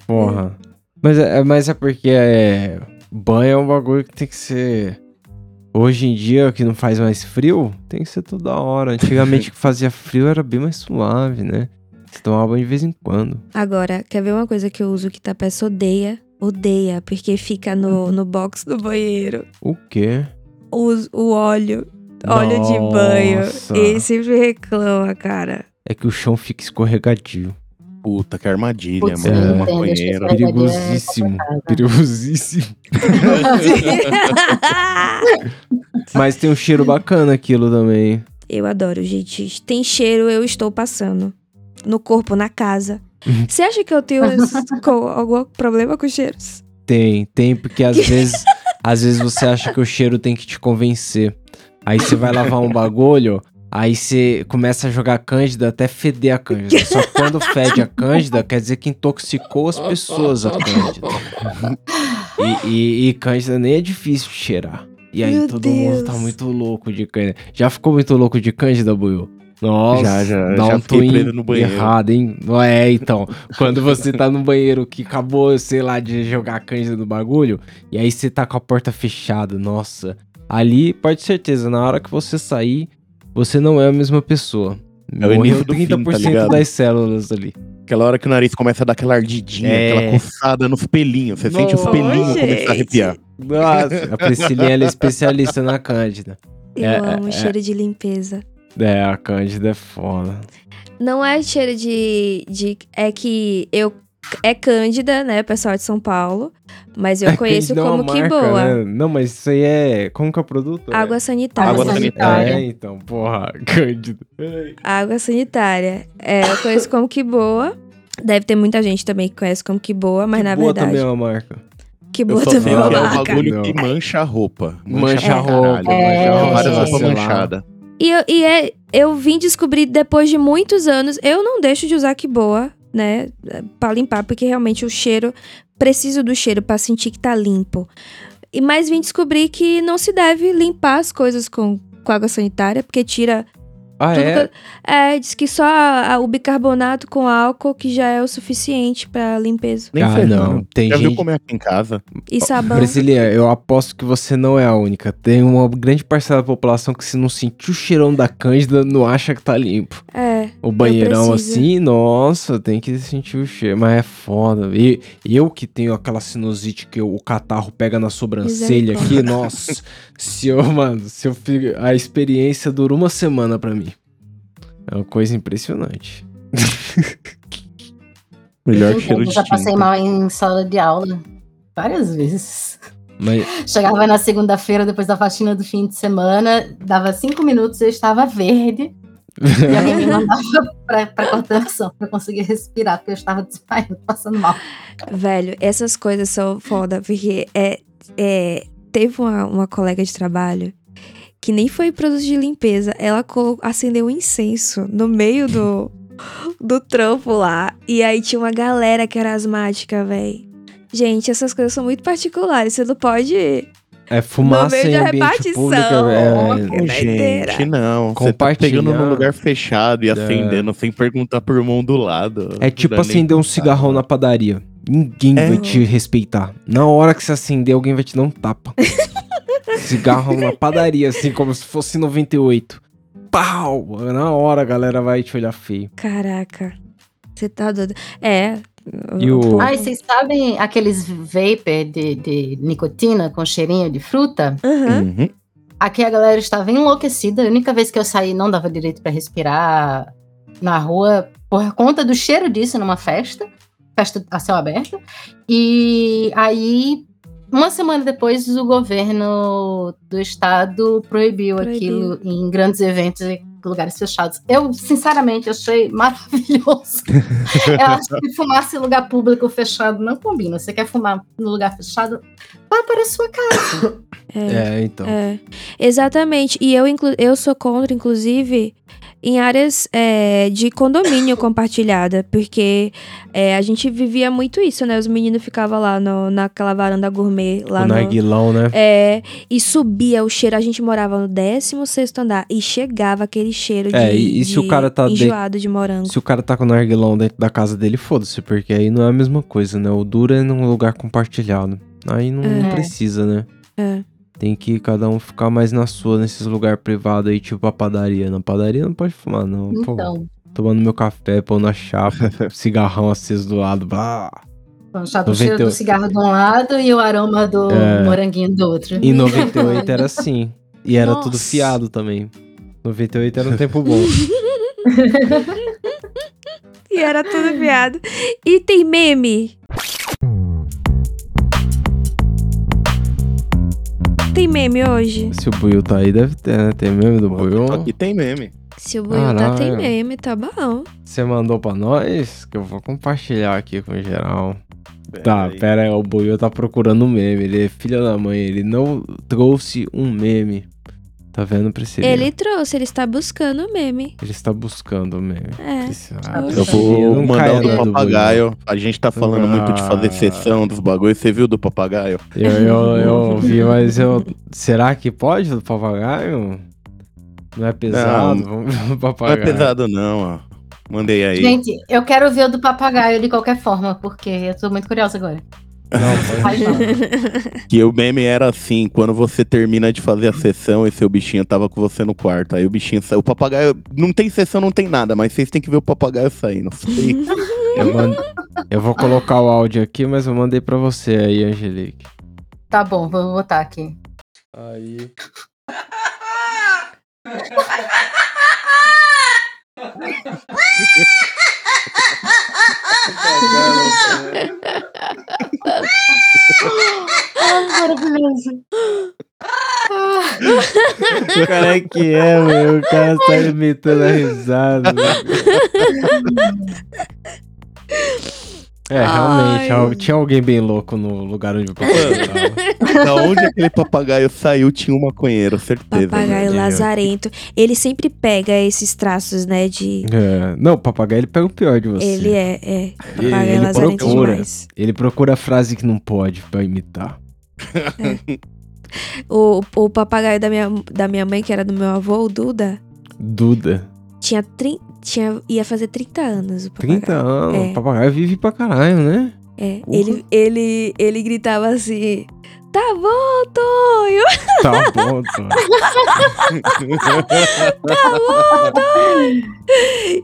Porra. Mas é, mas é porque é, banho é um bagulho que tem que ser. Hoje em dia, que não faz mais frio, tem que ser toda hora. Antigamente, que fazia frio era bem mais suave, né? Você tomava banho de vez em quando. Agora, quer ver uma coisa que eu uso que tá peça odeia? Odeia, porque fica no, no box do banheiro. O quê? O, o óleo. Óleo de banho. Nossa. Ele sempre reclama, cara. É que o chão fica escorregadio. Puta, que armadilha, Putz, mano. é. maconheiro. essa- Perigosíssimo. Perigosíssimo. Mas tem um cheiro bacana aquilo também. eu adoro, gente. Tem cheiro, eu estou passando. No corpo, na casa. Uhum. Você acha que eu tenho algum problema com cheiros? Tem, tem, porque às vezes, às vezes você acha que o cheiro tem que te convencer. Aí você vai lavar um bagulho, aí você começa a jogar cândida até feder a cândida. Só que quando fede a cândida, quer dizer que intoxicou as pessoas a cândida. E, e, e cândida nem é difícil de cheirar. E aí Meu todo mundo tá Deus. muito louco de cândida. Já ficou muito louco de cândida, Buiu? Nossa, Já, já, dá já um fiquei twin no banheiro. errado, hein? Não é, então. Quando você tá no banheiro que acabou, sei lá, de jogar cândida no bagulho, e aí você tá com a porta fechada, nossa. Ali, pode ter certeza, na hora que você sair, você não é a mesma pessoa. É o início do fim, 30% tá ligado? das células ali. Aquela hora que o nariz começa a dar aquela ardidinha, É. aquela coçada nos pelinhos. Você sente os Nossa, pelinhos começar a arrepiar. Nossa, a Priscilinha é especialista na cândida. Eu É, amo é, cheiro de limpeza. É, a cândida é foda. Não é cheiro de, de. É que eu. É Cândida, né, pessoal de São Paulo. Mas eu conheço Cândida é uma como que marca, boa. né? Não, mas isso aí é. Como que é o produto? Água sanitária. Água sanitária. É, então, porra, cândida. Água sanitária. É, eu conheço como que boa. Deve ter muita gente também que conhece como que boa, mas Que na boa verdade. também é uma marca. Que boa também é uma que é um marca. bagulho que mancha a roupa. Mancha pra a roupa. É, Mancha é, sei lá. manchadas. E, eu, e é, eu vim descobrir depois de muitos anos, eu não deixo de usar que boa, né, Pra limpar, porque realmente o cheiro, preciso do cheiro pra sentir que tá limpo. E mas vim descobrir que não se deve limpar as coisas com, com água sanitária, porque tira Ah, é? que- é, diz que só a- a- o bicarbonato com álcool que já é o suficiente pra limpeza. Nem Ah, não. Tem Já viu gente. como é aqui em casa? E sabão. Brasileira, eu aposto que você não é a única. Tem uma grande parcela da população que se não sentir o cheirão da cândida, não acha que tá limpo. É. O banheirão assim, nossa, tem que sentir o cheiro. Mas é foda. E eu que tenho aquela sinusite que o catarro pega na sobrancelha aqui, nossa. se eu, mano, se eu fico, a experiência dura uma semana pra mim. É uma coisa impressionante. Melhor Eu cheiro de já passei tinta. mal em sala de aula várias vezes. Mas Chegava na segunda-feira, depois da faxina do fim de semana, dava cinco minutos e eu estava verde. E alguém me mandava pra, pra coordenação pra eu conseguir respirar, porque eu estava desmaiando, passando mal. Velho, essas coisas são foda, porque é, é, teve uma, uma colega de trabalho que nem foi produto de limpeza. Ela acendeu um incenso no meio do, do trampo lá. E aí tinha uma galera que era asmática, velho. Gente, essas coisas são muito particulares. Você não pode. é fumaça meio em da ambiente repartição. público. É, Que doideira. Gente, não. Você tá pegando num lugar fechado e É. acendendo sem perguntar pro irmão do lado. É tipo acender um cigarrão na padaria. Ninguém É. vai te respeitar. Na hora que você acender, alguém vai te dar um tapa. Cigarro na padaria, assim, como se fosse 98. Pau! Na hora a galera vai te olhar feio. Caraca. Você tá doido. É. E o- Ai, vocês sabem aqueles vapor de, de nicotina com cheirinho de fruta? Aham. Uhum. Aqui a galera estava enlouquecida. A única vez que eu saí não dava direito para respirar na rua por conta do cheiro disso numa festa, festa a céu aberto. E aí, uma semana depois, o governo do estado proibiu, Proibiu. aquilo em grandes eventos e lugares fechados. Eu, sinceramente, achei maravilhoso. eu acho que fumaça em lugar público fechado não combina. Você quer fumar no lugar fechado? Vá para a sua casa. É. É, então. É, exatamente. E eu, eu sou contra, inclusive, em áreas é, de condomínio compartilhada, porque é, a gente vivia muito isso, né? Os meninos ficavam lá no, naquela varanda gourmet, lá o no, narguilão, né? é, e subia o cheiro. A gente morava no 16 andar e chegava aquele cheiro de, É, e- e se o de cara tá de- enjoado de morango. Se o cara tá com o narguilão dentro da casa dele, foda-se, porque aí não é a mesma coisa, né? O duro é num lugar compartilhado. Aí não, não É. precisa, né? É. Tem que cada um ficar mais na sua, nesses lugares privados aí, tipo a padaria. Na padaria não pode fumar, não. Pô, Então, tomando meu café, pão na chapa, cigarrão aceso do lado. Bah. o chato o cheiro 98. do cigarro de um lado e o aroma do É. moranguinho do outro. Em 98 era assim. E era tudo Nossa. fiado também. 98 era um tempo bom. E era tudo viado. E tem meme. Tem meme hoje? Se o Buiu tá aí, deve ter, né? Tem meme do Buiu. Aqui tem meme. Se o Buiu tá, tem meme, tá bom. Você mandou pra nós? Que eu vou compartilhar aqui com geral. Tá, Pera aí. pera aí, o Buiu tá procurando um meme. Ele é filho da mãe, ele não trouxe um meme. Tá vendo, Priscila? Ele trouxe, ele está buscando o meme. Ele está buscando o meme. É. Priscila, Eu vou não mandar o do papagaio. A gente tá falando muito de fazer Ah. sessão dos bagulhos. Você viu do papagaio? Eu, eu, eu ouvi, mas eu. Será que pode do papagaio? Não é pesado? Não. Vamos ver o Não é pesado, não, ó. Mandei aí. Gente, eu quero ver o do papagaio de qualquer forma, porque eu tô muito curiosa agora. Não, Faz pode. não. Que o meme era assim, quando você termina de fazer a sessão e seu bichinho tava com você no quarto. Aí o bichinho saiu. O papagaio. Não tem sessão, não tem nada, mas vocês têm que ver o papagaio saindo. Eu, mand- eu vou colocar o áudio aqui, mas eu mandei pra você aí, Angelique. Tá bom, vou botar aqui. Aí. Maravilhoso. O cara é que é, meu. O cara tá imitando a risada. É, realmente, al- tinha alguém bem louco no lugar onde o papagaio tava. da onde aquele papagaio saiu, tinha um maconheiro, certeza. Papagaio né? lazarento. Ele sempre pega esses traços, né, de... É, não, o papagaio ele pega o pior de você. Ele é, é. Papagaio ele lazarento procura. demais. Ele procura a frase que não pode pra imitar. O, o papagaio da minha, da minha mãe, que era do meu avô, o Duda, Duda. tinha, tri, tinha ia fazer 30 anos o papagaio. 30 anos. É. O papagaio vive pra caralho, né? É, Porra. ele, ele, ele gritava assim, tá bom, Tonho! Tá bom, Tony.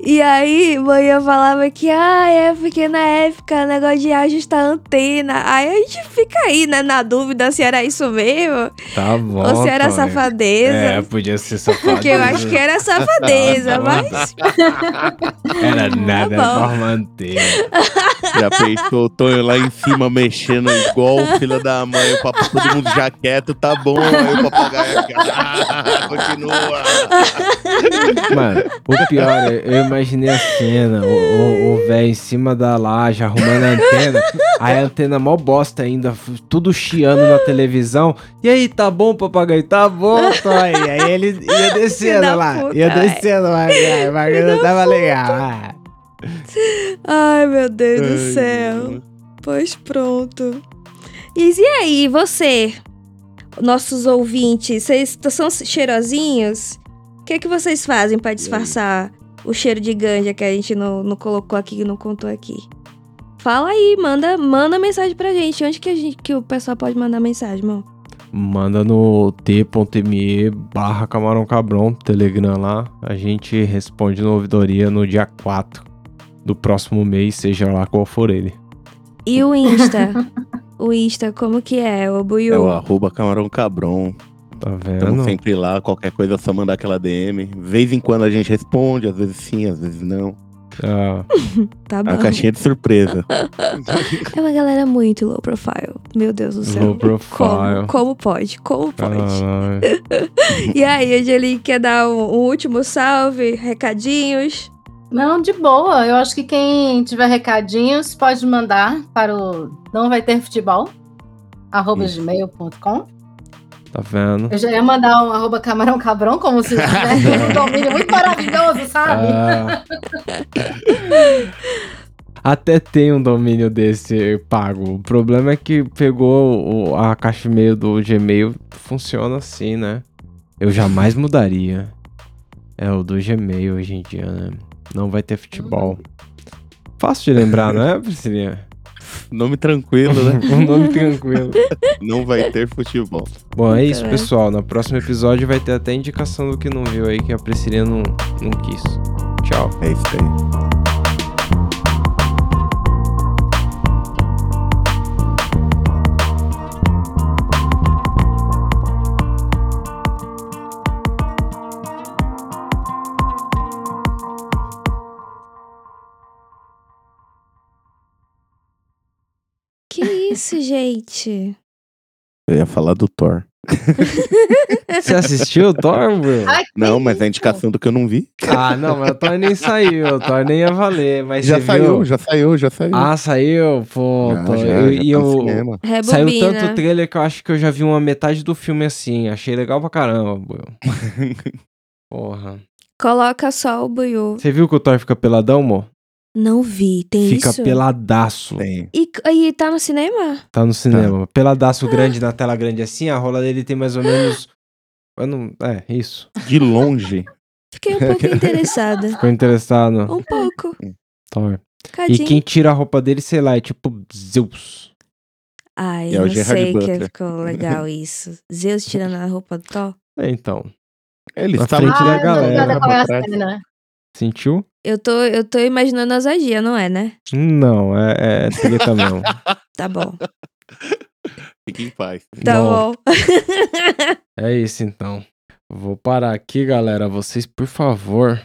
E aí, manhã falava que, ah, é porque na época, negócio de ajustar a antena. Aí a gente fica aí, né, na dúvida se era isso mesmo, Tá bom. ou se era Tony. safadeza. É, podia ser safadeza. Porque eu acho que era safadeza, mas... Era nada, Tá era manter. Já pensou o Tonho lá em cima mexendo igual o filho da mãe, o papo todo mundo já quieto, tá bom, aí o papagaio ah, continua. Mano, o pior, é, eu imaginei a cena, o- velho em cima da laje, arrumando a antena, aí a antena mó bosta ainda, tudo chiando na televisão. E aí, tá bom, papagaio? Tá bom, Toy. Aí ele ia descendo lá, puta, ia descendo lá, bagulho não tava legal. Ai, meu Deus do Ai, céu. mano. Pois pronto. E, e aí, você? Nossos ouvintes, vocês são cheirosinhos? O que é que vocês fazem pra disfarçar o cheiro de ganja que a gente não, não colocou aqui e não contou aqui? Fala aí, manda, manda mensagem pra gente. Onde que, a gente, que o pessoal pode mandar mensagem, mano? Manda no t.me barra Camarão Cabrão, Telegram lá. A gente responde no ouvidoria no dia 4 do próximo mês, seja lá qual for ele. E o Insta? o Insta, como que é, ô Buiu? É o arroba camarão cabrão. Tá Estamos vendo? sempre lá, qualquer coisa é só mandar aquela DM. De vez em quando a gente responde, às vezes sim, às vezes não. Ah, Tá É bom. uma caixinha de surpresa. É uma galera muito low profile. Meu Deus do céu. Low profile. Como, como pode? Como pode? E aí, Angelique, quer dar um, um último salve? Recadinhos? Não, de boa. Eu acho que quem tiver recadinhos pode mandar para o não vai ter futebol arroba gmail.com. Tá vendo? Eu já ia mandar um arroba camarão cabrão, como se tivesse um domínio muito maravilhoso, sabe? Ah. Até tem um domínio desse pago. O problema é que pegou o- a caixa e-mail do Gmail, funciona assim, né? Eu jamais mudaria. É o do Gmail hoje em dia, né? Não vai ter futebol. Fácil de lembrar, não é, Priscilinha? Nome tranquilo, né? um nome tranquilo. Não vai ter futebol. Bom, é isso, pessoal. No próximo episódio vai ter até indicação do que não viu aí, que a Priscilinha não, não quis. Tchau. É isso aí. Isso, gente? Eu ia falar do Thor. Você assistiu o Thor, que Não, mas é indicação do que eu não vi. Ah, não, mas o Thor nem saiu. O Thor nem ia valer. Mas Já saiu, viu? já saiu, já saiu. Ah, saiu? Pô, já, Thor. já, eu, já e tá eu- cinema. Saiu tanto trailer que eu acho que eu já vi uma metade do filme assim. Achei legal pra caramba, Will. Porra. Coloca só o Buiu. Você viu que o Thor fica peladão, mo? Não vi, tem Fica isso? peladaço. Tem. E, e tá no cinema? Tá no cinema. Peladaço grande na tela grande assim, a rola dele tem mais ou menos. Eu não... É, isso. De longe. Fiquei um pouco interessada. Ficou interessado. Um pouco. Thor. E quem tira a roupa dele, sei lá, é tipo Zeus. Ai, É não sei que ficou legal isso. Zeus tirando a roupa do Thor. É, então. Ele Na frente da Ah, galera, é. Sentiu? Eu tô, eu tô imaginando ousadia, não é, né? Não, é, é treta mesmo. Tá bom. Fique em paz. Tá Bom, bom. É isso então. Vou parar aqui, galera. Vocês, por favor,